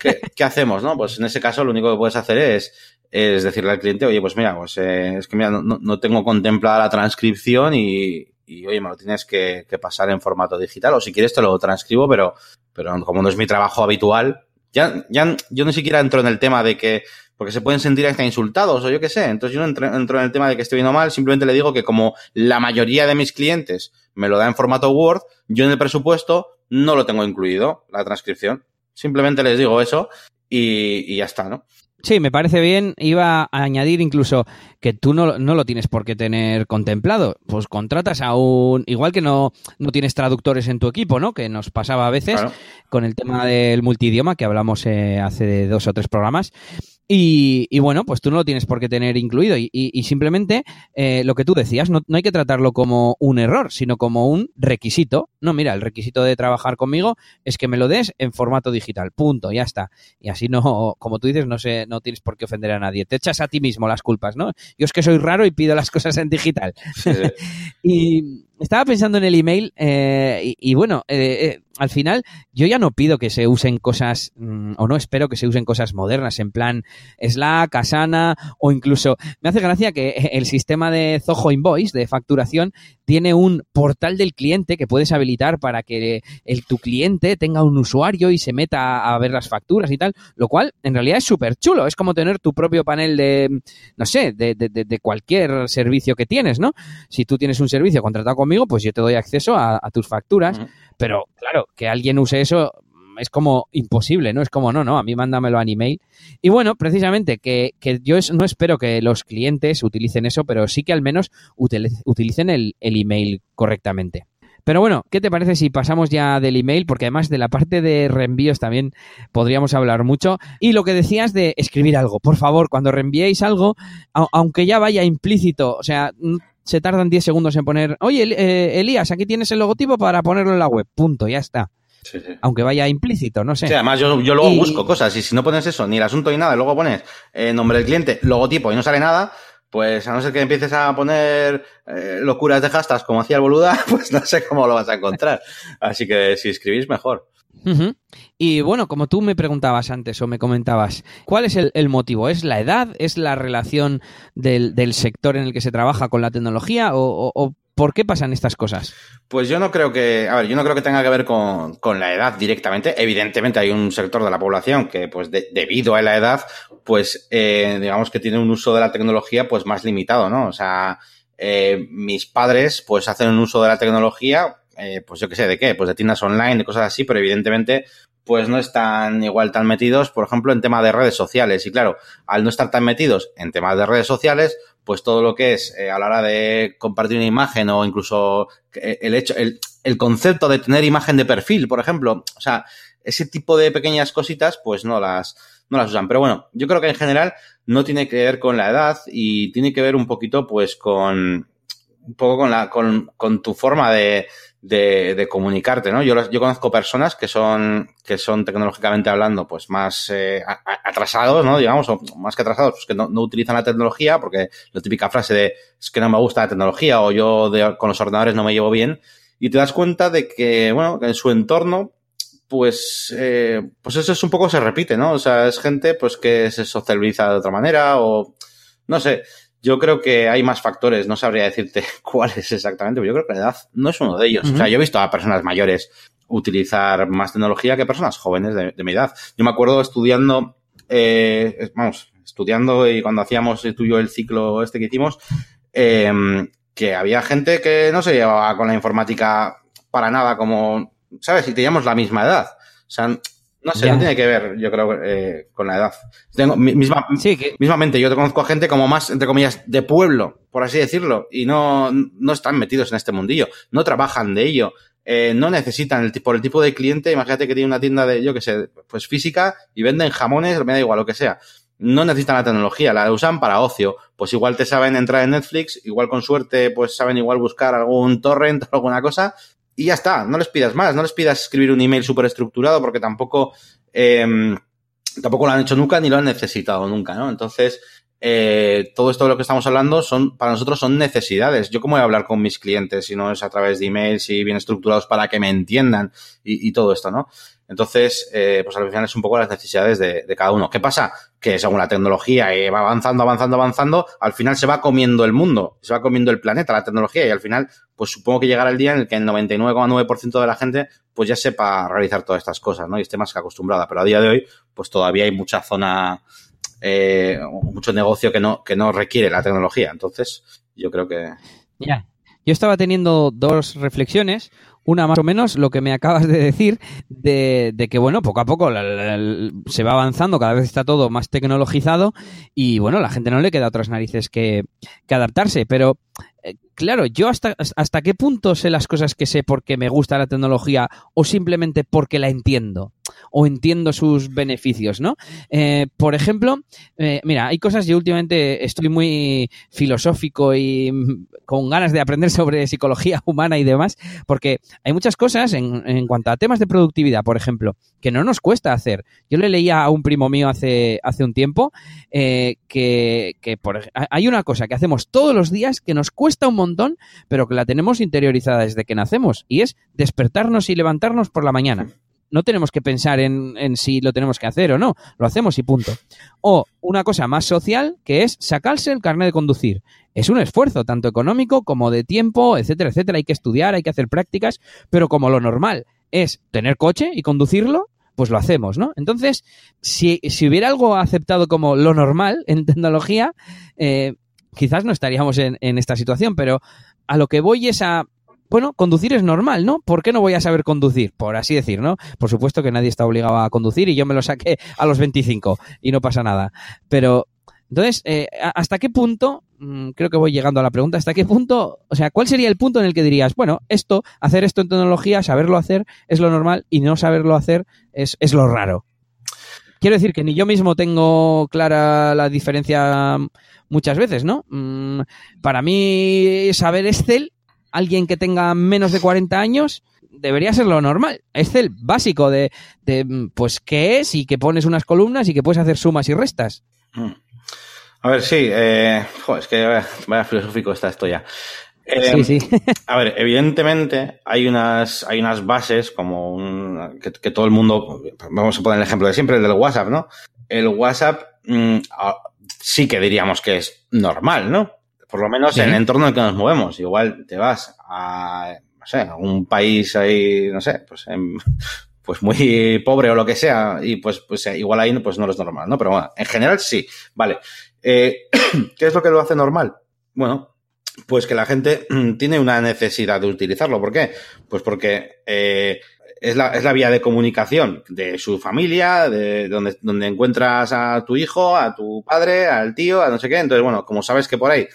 ¿qué, ¿qué, hacemos? no? Pues en ese caso lo único que puedes hacer es, es decirle al cliente, oye, pues mira, pues eh, es que mira, no, no, tengo contemplada la transcripción y, y oye, me lo tienes que, que, pasar en formato digital, o si quieres te lo transcribo, pero, pero como no es mi trabajo habitual, ya, ya yo ni siquiera entro en el tema de que porque se pueden sentir hasta insultados o yo qué sé. Entonces yo no entro, entro, en el tema de que estoy viendo mal, simplemente le digo que como la mayoría de mis clientes me lo da en formato Word, yo en el presupuesto no lo tengo incluido, la transcripción. Simplemente les digo eso y, y ya está, ¿no? Sí, me parece bien. Iba a añadir incluso que tú no, no, lo tienes por qué tener contemplado. Pues contratas a un. Igual que no, no tienes traductores en tu equipo, ¿no? Que nos pasaba a veces claro. con el tema del multidioma que hablamos eh, hace dos o tres programas. Y, y, bueno, pues tú no lo tienes por qué tener incluido. Y, y, y simplemente eh, lo que tú decías, no, no, hay que tratarlo como un error, sino como un requisito. No, mira, el requisito de trabajar conmigo es que me lo des en formato digital. Punto, ya está. Y así no, como tú dices, no sé, no tienes por qué ofender a nadie. Te echas a ti mismo las culpas, ¿no? Yo es que soy raro y pido las cosas en digital. Sí, y estaba pensando en el email eh, y, bueno, eh, eh, al final yo ya no pido que se usen cosas, mm, o no espero que se usen cosas modernas, en plan Slack, Asana, o incluso me hace gracia que el sistema de Zoho Invoice, de facturación, tiene un portal del cliente que puedes habilitar para que el, tu cliente tenga un usuario y se meta a ver las facturas y tal, lo cual en realidad es súper chulo, es como tener tu propio panel de, no sé, de, de, de, cualquier servicio que tienes, ¿no? Si tú tienes un servicio contratado conmigo, pues yo te doy acceso a, tus facturas, pero claro, que alguien use eso es como imposible, ¿no? Es como, no, no, a mí mándamelo a email. Y bueno, precisamente que, que yo no espero que los clientes utilicen eso, pero sí que al menos utilicen el, el email correctamente. Pero bueno, ¿qué te parece si pasamos ya del email? Porque además de la parte de reenvíos también podríamos hablar mucho. Y lo que decías de escribir algo, por favor, cuando reenviéis algo, aunque ya vaya implícito, o sea, se tardan 10 segundos en poner, oye, eh, Elías, aquí tienes el logotipo para ponerlo en la web, punto, ya está. Aunque vaya implícito, no sé. Sí, además yo, yo luego busco cosas y si no pones eso, ni el asunto ni nada, y luego pones eh, nombre del cliente, logotipo y no sale nada, pues a no ser que empieces a poner eh, locuras de hashtags como hacía el boluda, pues no sé cómo lo vas a encontrar. Así que si escribís, mejor. Y bueno, como tú me preguntabas antes o me comentabas, ¿cuál es el, motivo? ¿Es la edad? ¿Es la relación del, del, sector en el que se trabaja con la tecnología? ¿O, por qué pasan estas cosas? Pues yo no creo que, a ver, yo no creo que tenga que ver con, con la edad directamente. Evidentemente hay un sector de la población que, pues, debido a la edad, pues, eh, digamos que tiene un uso de la tecnología, pues, más limitado, ¿no? O sea, eh, mis padres, pues, hacen un uso de la tecnología eh, pues yo qué sé, ¿de qué? Pues de tiendas online, de cosas así, pero evidentemente pues no están igual tan metidos, por ejemplo, en temas de redes sociales. Y claro, al no estar tan metidos en temas de redes sociales, pues todo lo que es eh, a la hora de compartir una imagen o incluso eh, el hecho, el, el concepto de tener imagen de perfil, por ejemplo, o sea, ese tipo de pequeñas cositas, pues no las, no las usan. Pero bueno, yo creo que en general no tiene que ver con la edad y tiene que ver un poquito, pues, con, un poco con la, con, con tu forma de, de, de, comunicarte, ¿no? Yo, yo conozco personas que son, que son tecnológicamente hablando, pues más eh, atrasados, ¿no? Digamos, o más que atrasados, pues que no, utilizan la tecnología, porque la típica frase de es que no me gusta la tecnología o yo con los ordenadores no me llevo bien, y te das cuenta de que, bueno, en su entorno, pues, eh, pues eso es un poco se repite, ¿no? O sea, es gente, pues que se socializa de otra manera o, no sé, yo creo que hay más factores, no sabría decirte cuáles exactamente, pero yo creo que la edad no es uno de ellos. O sea, yo he visto a personas mayores utilizar más tecnología que personas jóvenes de, mi edad. Yo me acuerdo estudiando, eh, vamos, estudiando y cuando hacíamos tú y yo el ciclo este que hicimos, eh, que había gente que no se llevaba con la informática para nada como, ¿sabes? Y teníamos la misma edad. O sea, no sé, no tiene que ver, yo creo, eh, con la edad. Tengo, misma, sí, que... Mismamente, yo te conozco a gente como más, entre comillas, de pueblo, por así decirlo, y no, no están metidos en este mundillo, no trabajan de ello, eh, no necesitan el, por el tipo de cliente, imagínate que tiene una tienda de, yo qué sé, pues física y venden jamones, me da igual lo que sea. No necesitan la tecnología, la usan para ocio. Pues igual te saben entrar en Netflix, igual con suerte, pues saben igual buscar algún torrent o alguna cosa, y ya está, no les pidas más, no les pidas escribir un email súper estructurado porque tampoco, eh, tampoco lo han hecho nunca ni lo han necesitado nunca, ¿no? Entonces, eh, todo esto de lo que estamos hablando son, para nosotros son necesidades. Yo cómo voy a hablar con mis clientes si no es a través de emails y bien estructurados para que me entiendan y, y todo esto, ¿no? Entonces, eh, pues al final es un poco las necesidades de, cada uno. ¿Qué pasa? Que según la tecnología eh, va avanzando, avanzando, avanzando, al final se va comiendo el mundo, se va comiendo el planeta, la tecnología, y al final, pues supongo que llegará el día en el que el 99,9% de la gente pues ya sepa realizar todas estas cosas, ¿no? Y esté más que acostumbrada. Pero a día de hoy, pues todavía hay mucha zona, eh, mucho negocio que no, que no requiere la tecnología. Entonces, yo creo que. Ya. Yo estaba teniendo dos reflexiones una más o menos lo que me acabas de decir de, de que, bueno, poco a poco se va avanzando, cada vez está todo más tecnologizado y, bueno, la gente no le queda otras narices que, que adaptarse, pero eh, claro, yo hasta, hasta qué punto sé las cosas que sé porque me gusta la tecnología o simplemente porque la entiendo o entiendo sus beneficios, ¿no? Eh, por ejemplo, eh, mira, hay cosas, yo últimamente estoy muy filosófico y con ganas de aprender sobre psicología humana y demás, porque hay muchas cosas en, en, cuanto a temas de productividad, por ejemplo, que no nos cuesta hacer. Yo le leía a un primo mío hace, hace un tiempo que, que hay una cosa que hacemos todos los días que nos cuesta un montón, pero que la tenemos interiorizada desde que nacemos, y es despertarnos y levantarnos por la mañana no tenemos que pensar en, en, si lo tenemos que hacer o no, lo hacemos y punto. O una cosa más social, que es sacarse el carnet de conducir. Es un esfuerzo, tanto económico como de tiempo, etcétera, etcétera. Hay que estudiar, hay que hacer prácticas, pero como lo normal es tener coche y conducirlo, pues lo hacemos, ¿no? Entonces, si, si hubiera algo aceptado como lo normal en tecnología, eh, quizás no estaríamos en, esta situación, pero a lo que voy es a bueno, conducir es normal, ¿no? ¿Por qué no voy a saber conducir? Por así decir, ¿no? Por supuesto que nadie está obligado a conducir y yo me lo saqué a los 25 y no pasa nada. Pero, entonces, eh, ¿hasta qué punto, mmm, creo que voy llegando a la pregunta, ¿hasta qué punto, o sea, cuál sería el punto en el que dirías, bueno, esto, hacer esto en tecnología, saberlo hacer es lo normal y no saberlo hacer es, es lo raro? Quiero decir que ni yo mismo tengo clara la diferencia muchas veces, ¿no? Mm, para mí, saber Excel alguien que tenga menos de 40 años debería ser lo normal. Excel básico de, de, pues qué es y que pones unas columnas y que puedes hacer sumas y restas. A ver, sí, eh, es que vaya, filosófico está esto ya. Eh, sí, sí. a ver, evidentemente hay unas, hay unas bases como un, que, que, todo el mundo, vamos a poner el ejemplo de siempre, el del WhatsApp, ¿no? El WhatsApp mmm, sí que diríamos que es normal, ¿no? por lo menos ¿Sí? en el entorno en el que nos movemos. Igual te vas a, no sé, a un país ahí, no sé, pues, en, pues muy pobre o lo que sea, y pues, pues igual ahí pues no es normal, ¿no? Pero bueno, en general sí. Vale. Eh, ¿Qué es lo que lo hace normal? Bueno, pues que la gente tiene una necesidad de utilizarlo. ¿Por qué? Pues porque eh, es, la, es la vía de comunicación de su familia, de donde, donde encuentras a tu hijo, a tu padre, al tío, a no sé qué. Entonces, bueno, como sabes que por ahí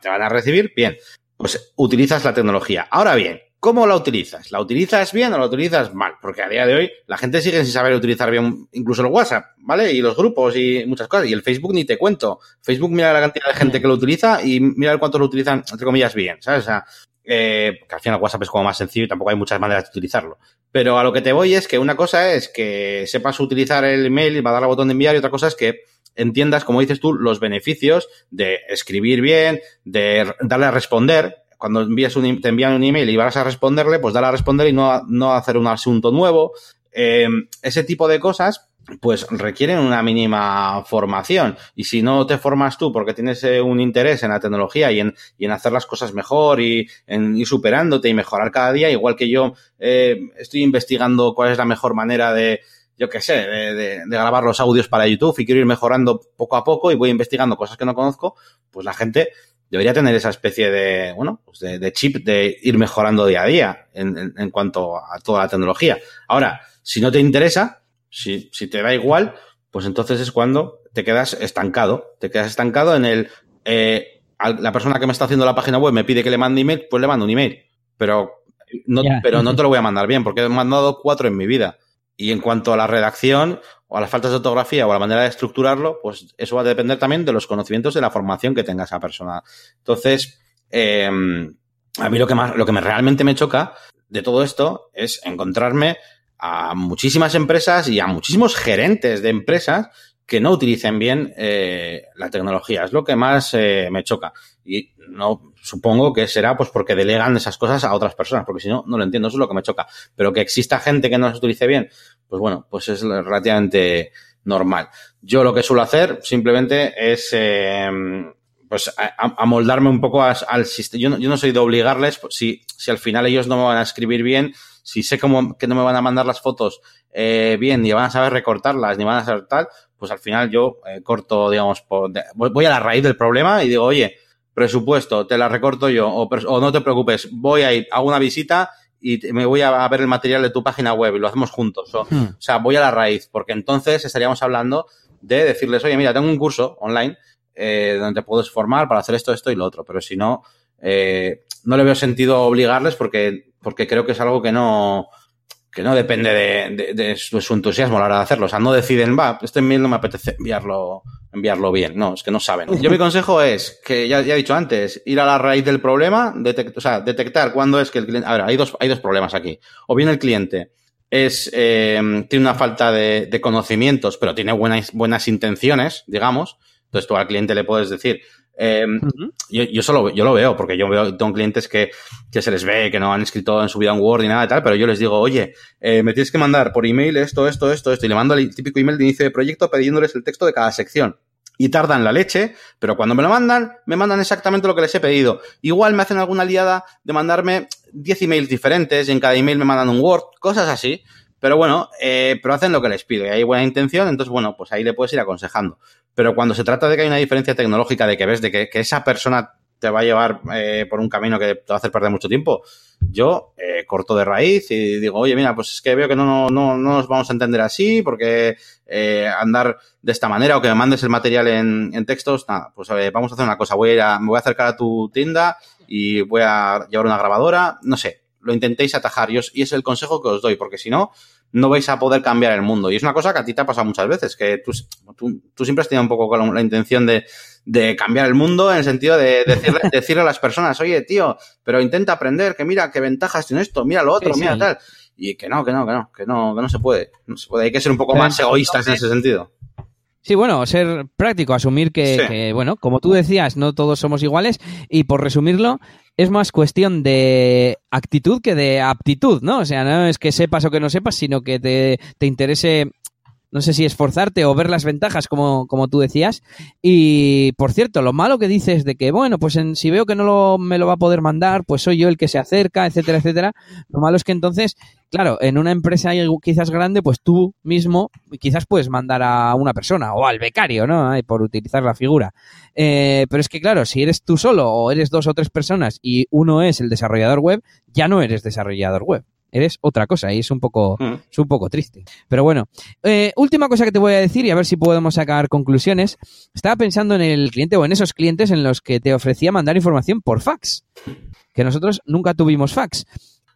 te van a recibir, bien, pues utilizas la tecnología. Ahora bien, ¿cómo la utilizas? ¿La utilizas bien o la utilizas mal? Porque a día de hoy la gente sigue sin saber utilizar bien incluso el WhatsApp, ¿vale? Y los grupos y muchas cosas. Y el Facebook ni te cuento. Facebook mira la cantidad de gente que lo utiliza y mira cuánto lo utilizan, entre comillas, bien, ¿sabes? O sea, eh, que al final WhatsApp es como más sencillo y tampoco hay muchas maneras de utilizarlo. Pero a lo que te voy es que una cosa es que sepas utilizar el email y va a dar al botón de enviar y otra cosa es que entiendas, como dices tú, los beneficios de escribir bien, de darle a responder. Cuando envías un, te envían un email y vas a responderle, pues darle a responder y no, no hacer un asunto nuevo. Eh, ese tipo de cosas, pues requieren una mínima formación. Y si no te formas tú porque tienes eh, un interés en la tecnología y en, y en, hacer las cosas mejor y en ir superándote y mejorar cada día, igual que yo eh, estoy investigando cuál es la mejor manera de, yo qué sé, de, de, de, grabar los audios para YouTube y quiero ir mejorando poco a poco y voy investigando cosas que no conozco, pues la gente debería tener esa especie de, bueno, pues de, de chip de ir mejorando día a día en, en, en, cuanto a toda la tecnología. Ahora, si no te interesa, si, si te da igual, pues entonces es cuando te quedas estancado. Te quedas estancado en el, eh, la persona que me está haciendo la página web me pide que le mande email, pues le mando un email. Pero no, yeah. pero no te lo voy a mandar bien, porque he mandado cuatro en mi vida. Y en cuanto a la redacción o a las faltas de ortografía o a la manera de estructurarlo, pues eso va a depender también de los conocimientos de la formación que tenga esa persona. Entonces, eh, a mí lo que más, lo que me realmente me choca de todo esto es encontrarme a muchísimas empresas y a muchísimos gerentes de empresas que no utilicen bien eh, la tecnología. Es lo que más eh, me choca. Y no supongo que será pues porque delegan esas cosas a otras personas, porque si no, no lo entiendo, eso es lo que me choca. Pero que exista gente que no las utilice bien, pues bueno, pues es relativamente normal. Yo lo que suelo hacer simplemente es eh, pues amoldarme un poco al sistema. Yo no, yo no soy de obligarles, pues, si, si al final ellos no me van a escribir bien, si sé cómo, que no me van a mandar las fotos eh, bien, ni van a saber recortarlas, ni van a saber tal, pues al final yo eh, corto, digamos, por, voy a la raíz del problema y digo, oye, presupuesto, te la recorto yo, o, o no te preocupes, voy a ir, hago una visita y me voy a ver el material de tu página web y lo hacemos juntos. O, hmm. o sea, voy a la raíz, porque entonces estaríamos hablando de decirles, oye, mira, tengo un curso online eh, donde te puedes formar para hacer esto, esto y lo otro, pero si no, eh, no le veo sentido obligarles porque, porque creo que es algo que no, que no depende de, su, entusiasmo a la hora de hacerlo. O sea, no deciden, va, este email no me apetece enviarlo, enviarlo bien. No, es que no saben. Yo mi consejo es que, ya, ya he dicho antes, ir a la raíz del problema, detectar cuándo es que el cliente... A ver, hay dos, hay dos problemas aquí. O bien el cliente es, eh, tiene una falta de, de, conocimientos, pero tiene buenas, buenas intenciones, digamos. Entonces tú al cliente le puedes decir, eh, yo, yo, solo, yo lo veo, porque yo veo, tengo clientes que, que, se les ve, que no han escrito en su vida un Word y nada y tal, pero yo les digo, oye, eh, me tienes que mandar por email esto, esto, esto, esto, y le mando el típico email de inicio de proyecto pidiéndoles el texto de cada sección. Y tardan la leche, pero cuando me lo mandan, me mandan exactamente lo que les he pedido. Igual me hacen alguna liada de mandarme 10 emails diferentes y en cada email me mandan un Word, cosas así. Pero bueno, eh, pero hacen lo que les pido y hay buena intención, entonces bueno, pues ahí le puedes ir aconsejando. Pero cuando se trata de que hay una diferencia tecnológica, de que ves de que, esa persona te va a llevar eh, por un camino que te va a hacer perder mucho tiempo, yo eh, corto de raíz y digo, oye, mira, pues es que veo que no, no, no, no nos vamos a entender así, porque eh, andar de esta manera o que me mandes el material en, textos, nada, pues vamos a hacer una cosa, voy a ir a, me voy a acercar a tu tienda y voy a llevar una grabadora, no sé, lo intentéis atajar y es el consejo que os doy, porque si no, no vais a poder cambiar el mundo. Y es una cosa que a ti te ha pasado muchas veces, que tú, tú, tú siempre has tenido un poco la, la intención de, de, cambiar el mundo en el sentido de decirle, decirle, a las personas, oye, tío, pero intenta aprender, que mira qué ventajas tiene esto, mira lo otro, sí, mira sí. tal. Y que no, que no, que no, que no, que no se puede. No se puede. Hay que ser un poco pero más egoístas en ese sentido. Sí, bueno, ser práctico, asumir que, sí. que, bueno, como tú decías, no todos somos iguales y por resumirlo, es más cuestión de actitud que de aptitud, ¿no? O sea, no es que sepas o que no sepas, sino que te, te interese no sé si esforzarte o ver las ventajas, como, como tú decías. Y, por cierto, lo malo que dices de que, bueno, pues en, si veo que no lo, me lo va a poder mandar, pues soy yo el que se acerca, etcétera, etcétera. Lo malo es que entonces, claro, en una empresa quizás grande, pues tú mismo quizás puedes mandar a una persona o al becario, ¿no? Por utilizar la figura. Eh, pero es que, claro, si eres tú solo o eres dos o tres personas y uno es el desarrollador web, ya no eres desarrollador web eres otra cosa y es un poco, mm. es un poco triste. Pero bueno, eh, última cosa que te voy a decir y a ver si podemos sacar conclusiones. Estaba pensando en el cliente o en esos clientes en los que te ofrecía mandar información por fax, que nosotros nunca tuvimos fax.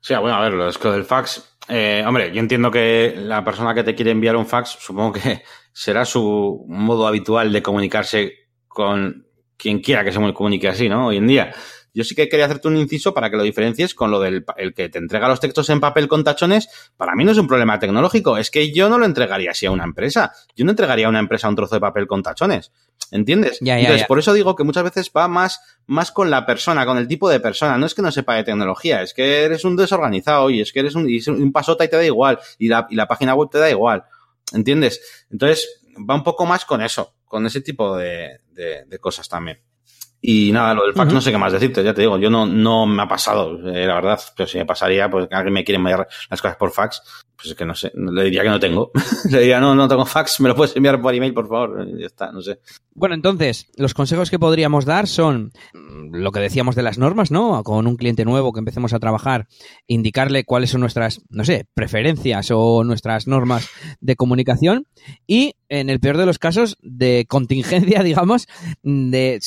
Sí, bueno, a ver, lo es que del fax, eh, hombre, yo entiendo que la persona que te quiere enviar un fax, supongo que será su modo habitual de comunicarse con quien quiera que se comunique así, ¿no? Hoy en día. Yo sí que quería hacerte un inciso para que lo diferencies con lo del el que te entrega los textos en papel con tachones. Para mí no es un problema tecnológico, es que yo no lo entregaría así a una empresa. Yo no entregaría a una empresa un trozo de papel con tachones. ¿Entiendes? Ya, ya, Entonces, ya. por eso digo que muchas veces va más, más con la persona, con el tipo de persona. No es que no sepa de tecnología, es que eres un desorganizado y es que eres un, y un pasota y te da igual. Y la, y la página web te da igual. ¿Entiendes? Entonces, va un poco más con eso, con ese tipo de, de, de cosas también. Y nada, lo del fax uh -huh. no sé qué más decirte, ya te digo, yo no, no me ha pasado, eh, la verdad, pero si me pasaría, pues alguien me quiere enviar las cosas por fax, pues es que no sé, le diría que no tengo. le diría, no, no tengo fax, me lo puedes enviar por email, por favor, ya está, no sé. Bueno, entonces, los consejos que podríamos dar son lo que decíamos de las normas, ¿no? Con un cliente nuevo que empecemos a trabajar, indicarle cuáles son nuestras, no sé, preferencias o nuestras normas de comunicación y, en el peor de los casos, de contingencia, digamos, de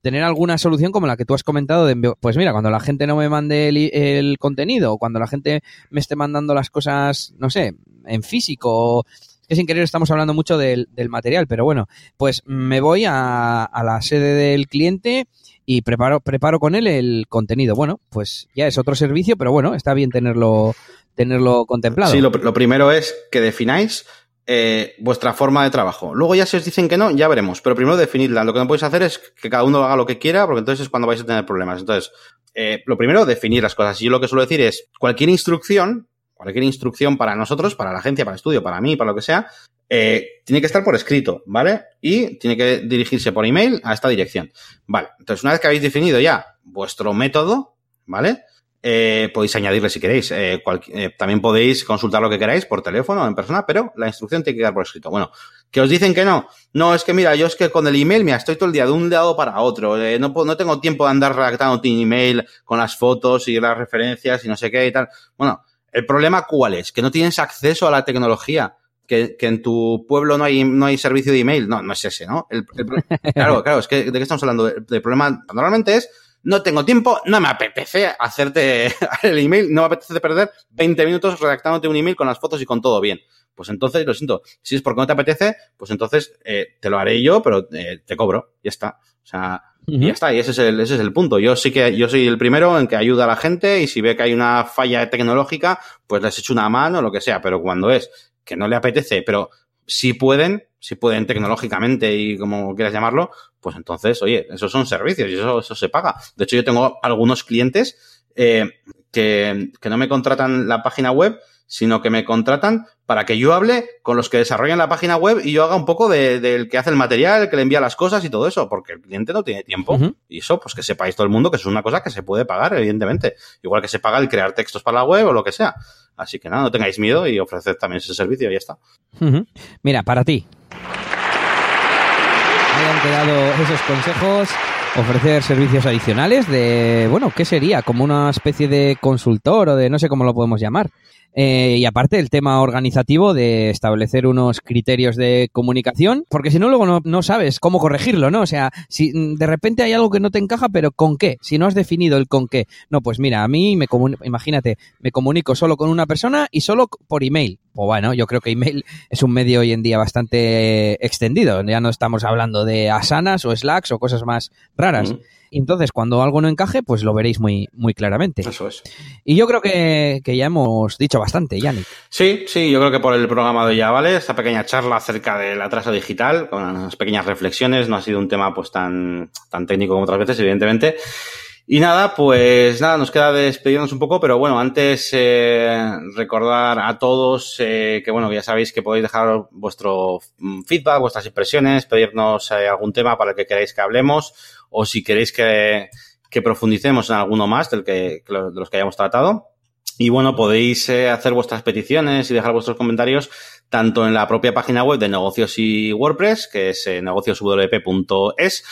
tener alguna solución como la que tú has comentado de, pues mira, cuando la gente no me mande el, el, contenido o cuando la gente me esté mandando las cosas, no sé, en físico que sin querer estamos hablando mucho del, del material, pero bueno, pues me voy a, la sede del cliente y preparo, preparo con él el contenido. Bueno, pues ya es otro servicio, pero bueno, está bien tenerlo, tenerlo contemplado. Sí, lo, lo primero es que defináis eh, vuestra forma de trabajo. Luego ya si os dicen que no, ya veremos. Pero primero definidla. Lo que no podéis hacer es que cada uno haga lo que quiera, porque entonces es cuando vais a tener problemas. Entonces, eh, lo primero, definir las cosas. Y yo lo que suelo decir es, cualquier instrucción, cualquier instrucción para nosotros, para la agencia, para el estudio, para mí, para lo que sea, eh, tiene que estar por escrito, ¿vale? Y tiene que dirigirse por email a esta dirección. Vale. Entonces, una vez que habéis definido ya vuestro método, ¿vale? Eh, podéis añadirle si queréis. Eh, cual, eh, también podéis consultar lo que queráis por teléfono o en persona, pero la instrucción tiene que quedar por escrito. Bueno, que os dicen que no. No, es que mira, yo es que con el email, mira, estoy todo el día de un lado para otro. Eh, no, no tengo tiempo de andar redactando tu email con las fotos y las referencias y no sé qué y tal. Bueno, el problema cuál es? Que no tienes acceso a la tecnología. Que, que, en tu pueblo no hay, no hay servicio de email. No, no es ese, ¿no? El, el, claro, claro, es que de qué estamos hablando. El, el problema normalmente es no tengo tiempo, no me apetece hacerte el email, no me apetece perder 20 minutos redactándote un email con las fotos y con todo bien. Pues entonces, lo siento, si es porque no te apetece, pues entonces eh, te lo haré yo, pero eh, te cobro, ya está. O sea, y ya está, y ese es, el, ese es el punto. Yo sí que yo soy el primero en que ayuda a la gente y si ve que hay una falla tecnológica, pues les echo una mano o lo que sea, pero cuando es que no le apetece, pero si pueden, si pueden tecnológicamente y como quieras llamarlo, pues entonces, oye, esos son servicios y eso, eso se paga. De hecho, yo tengo algunos clientes eh, que, que no me contratan la página web, sino que me contratan para que yo hable con los que desarrollan la página web y yo haga un poco del de, que hace el material, el que le envía las cosas y todo eso, porque el cliente no tiene tiempo. Uh -huh. Y eso, pues que sepáis todo el mundo que es una cosa que se puede pagar, evidentemente. Igual que se paga el crear textos para la web o lo que sea. Así que nada, no tengáis miedo y ofreced también ese servicio y ya está. Uh -huh. Mira, para ti. Hayan quedado esos consejos ofrecer servicios adicionales de, bueno, ¿qué sería? Como una especie de consultor o de no sé cómo lo podemos llamar. Eh, y aparte el tema organizativo de establecer unos criterios de comunicación, porque si no luego no, no, sabes cómo corregirlo, ¿no? O sea, si de repente hay algo que no te encaja, pero ¿con qué? Si no has definido el con qué. No, pues mira, a mí me imagínate, me comunico solo con una persona y solo por email. O bueno, yo creo que email es un medio hoy en día bastante extendido. Ya no estamos hablando de asanas o slacks o cosas más raras. Mm. Entonces, cuando algo no encaje, pues lo veréis muy, muy claramente. Eso es. Y yo creo que, que ya hemos dicho bastante, Yannick. Sí, sí, yo creo que por el programa de ya vale. Esta pequeña charla acerca del atraso digital, con unas pequeñas reflexiones. No ha sido un tema pues tan, tan técnico como otras veces, evidentemente. Y nada, pues nada, nos queda despedirnos un poco, pero bueno, antes eh, recordar a todos eh, que bueno, ya sabéis que podéis dejar vuestro feedback, vuestras impresiones, pedirnos eh, algún tema para el que queráis que hablemos, o si queréis que, que profundicemos en alguno más del que, de los que hayamos tratado. Y bueno, podéis eh, hacer vuestras peticiones y dejar vuestros comentarios tanto en la propia página web de negocios y WordPress, que es eh, negocioswp.es,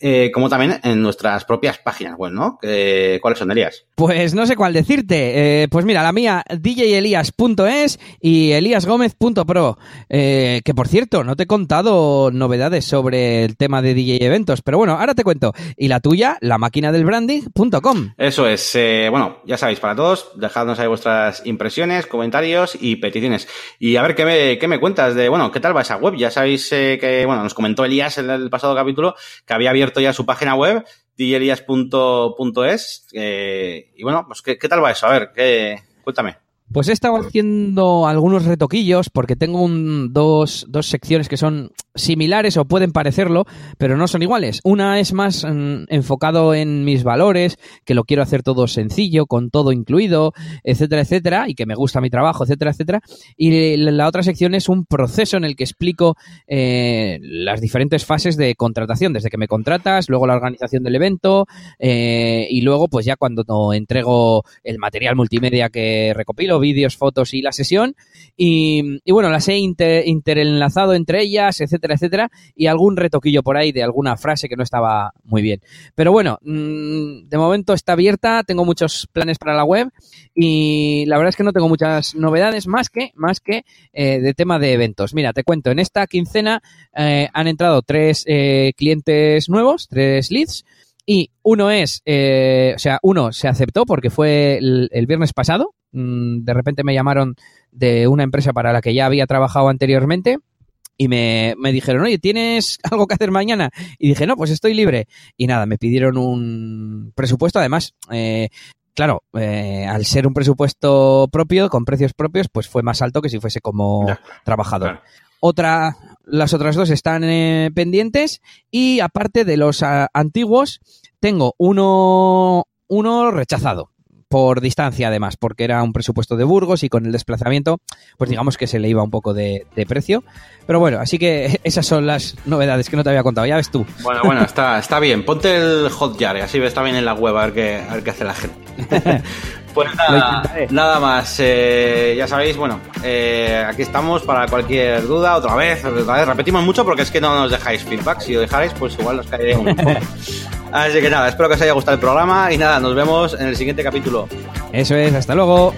eh, como también en nuestras propias páginas web, ¿no? Eh, ¿Cuáles son, Elías? Pues no sé cuál decirte. Eh, pues mira, la mía, djelias.es y eliasgomez.pro. Eh, que por cierto, no te he contado novedades sobre el tema de DJ eventos, pero bueno, ahora te cuento. Y la tuya, la máquina del branding.com. Eso es. Eh, bueno, ya sabéis, para todos, dejadnos ahí vuestras impresiones, comentarios y peticiones. Y a ver qué me, qué me cuentas de, bueno, ¿qué tal va esa web? Ya sabéis que, bueno, nos comentó Elías en el pasado capítulo que había abierto ya su página web, djelias.es. Eh, y bueno, pues ¿qué, ¿qué, tal va eso? A ver, ¿qué, cuéntame. Pues he estado haciendo algunos retoquillos porque tengo un, dos, dos secciones que son similares o pueden parecerlo, pero no son iguales. Una es más mm, enfocado en mis valores, que lo quiero hacer todo sencillo, con todo incluido, etcétera, etcétera, y que me gusta mi trabajo, etcétera, etcétera. Y la otra sección es un proceso en el que explico eh, las diferentes fases de contratación, desde que me contratas, luego la organización del evento, eh, y luego pues ya cuando entrego el material multimedia que recopilo, vídeos, fotos y la sesión. Y, bueno, las he inter, interenlazado entre ellas, etcétera, etcétera, y algún retoquillo por ahí de alguna frase que no estaba muy bien. Pero bueno, mmm, de momento está abierta, tengo muchos planes para la web y la verdad es que no tengo muchas novedades más que, más que eh, de tema de eventos. Mira, te cuento, en esta quincena eh, han entrado tres eh, clientes nuevos, tres leads. Y uno es, eh, o sea, uno se aceptó porque fue el, el viernes pasado, Mm, de repente me llamaron de una empresa para la que ya había trabajado anteriormente y me, me, dijeron, oye, ¿tienes algo que hacer mañana? Y dije, no, pues estoy libre. Y nada, me pidieron un presupuesto, además, eh, claro, eh, al ser un presupuesto propio, con precios propios, pues fue más alto que si fuese como ya, trabajador. Claro. Otra, las otras dos están eh, pendientes y aparte de los a, antiguos, tengo uno, uno rechazado por distancia además, porque era un presupuesto de Burgos y con el desplazamiento, pues digamos que se le iba un poco de, de, precio. Pero bueno, así que esas son las novedades que no te había contado, ya ves tú. Bueno, bueno, está, está bien. Ponte el Hotjar, así ves también en la web a ver qué, a ver qué hace la gente. pues nada, nada más. Eh, ya sabéis, bueno, eh, aquí estamos para cualquier duda, otra vez, otra vez. Repetimos mucho porque es que no nos dejáis feedback. Si lo dejáis, pues igual nos caería un poco. Así que nada, espero que os haya gustado el programa y nada, nos vemos en el siguiente capítulo. Eso es, hasta luego.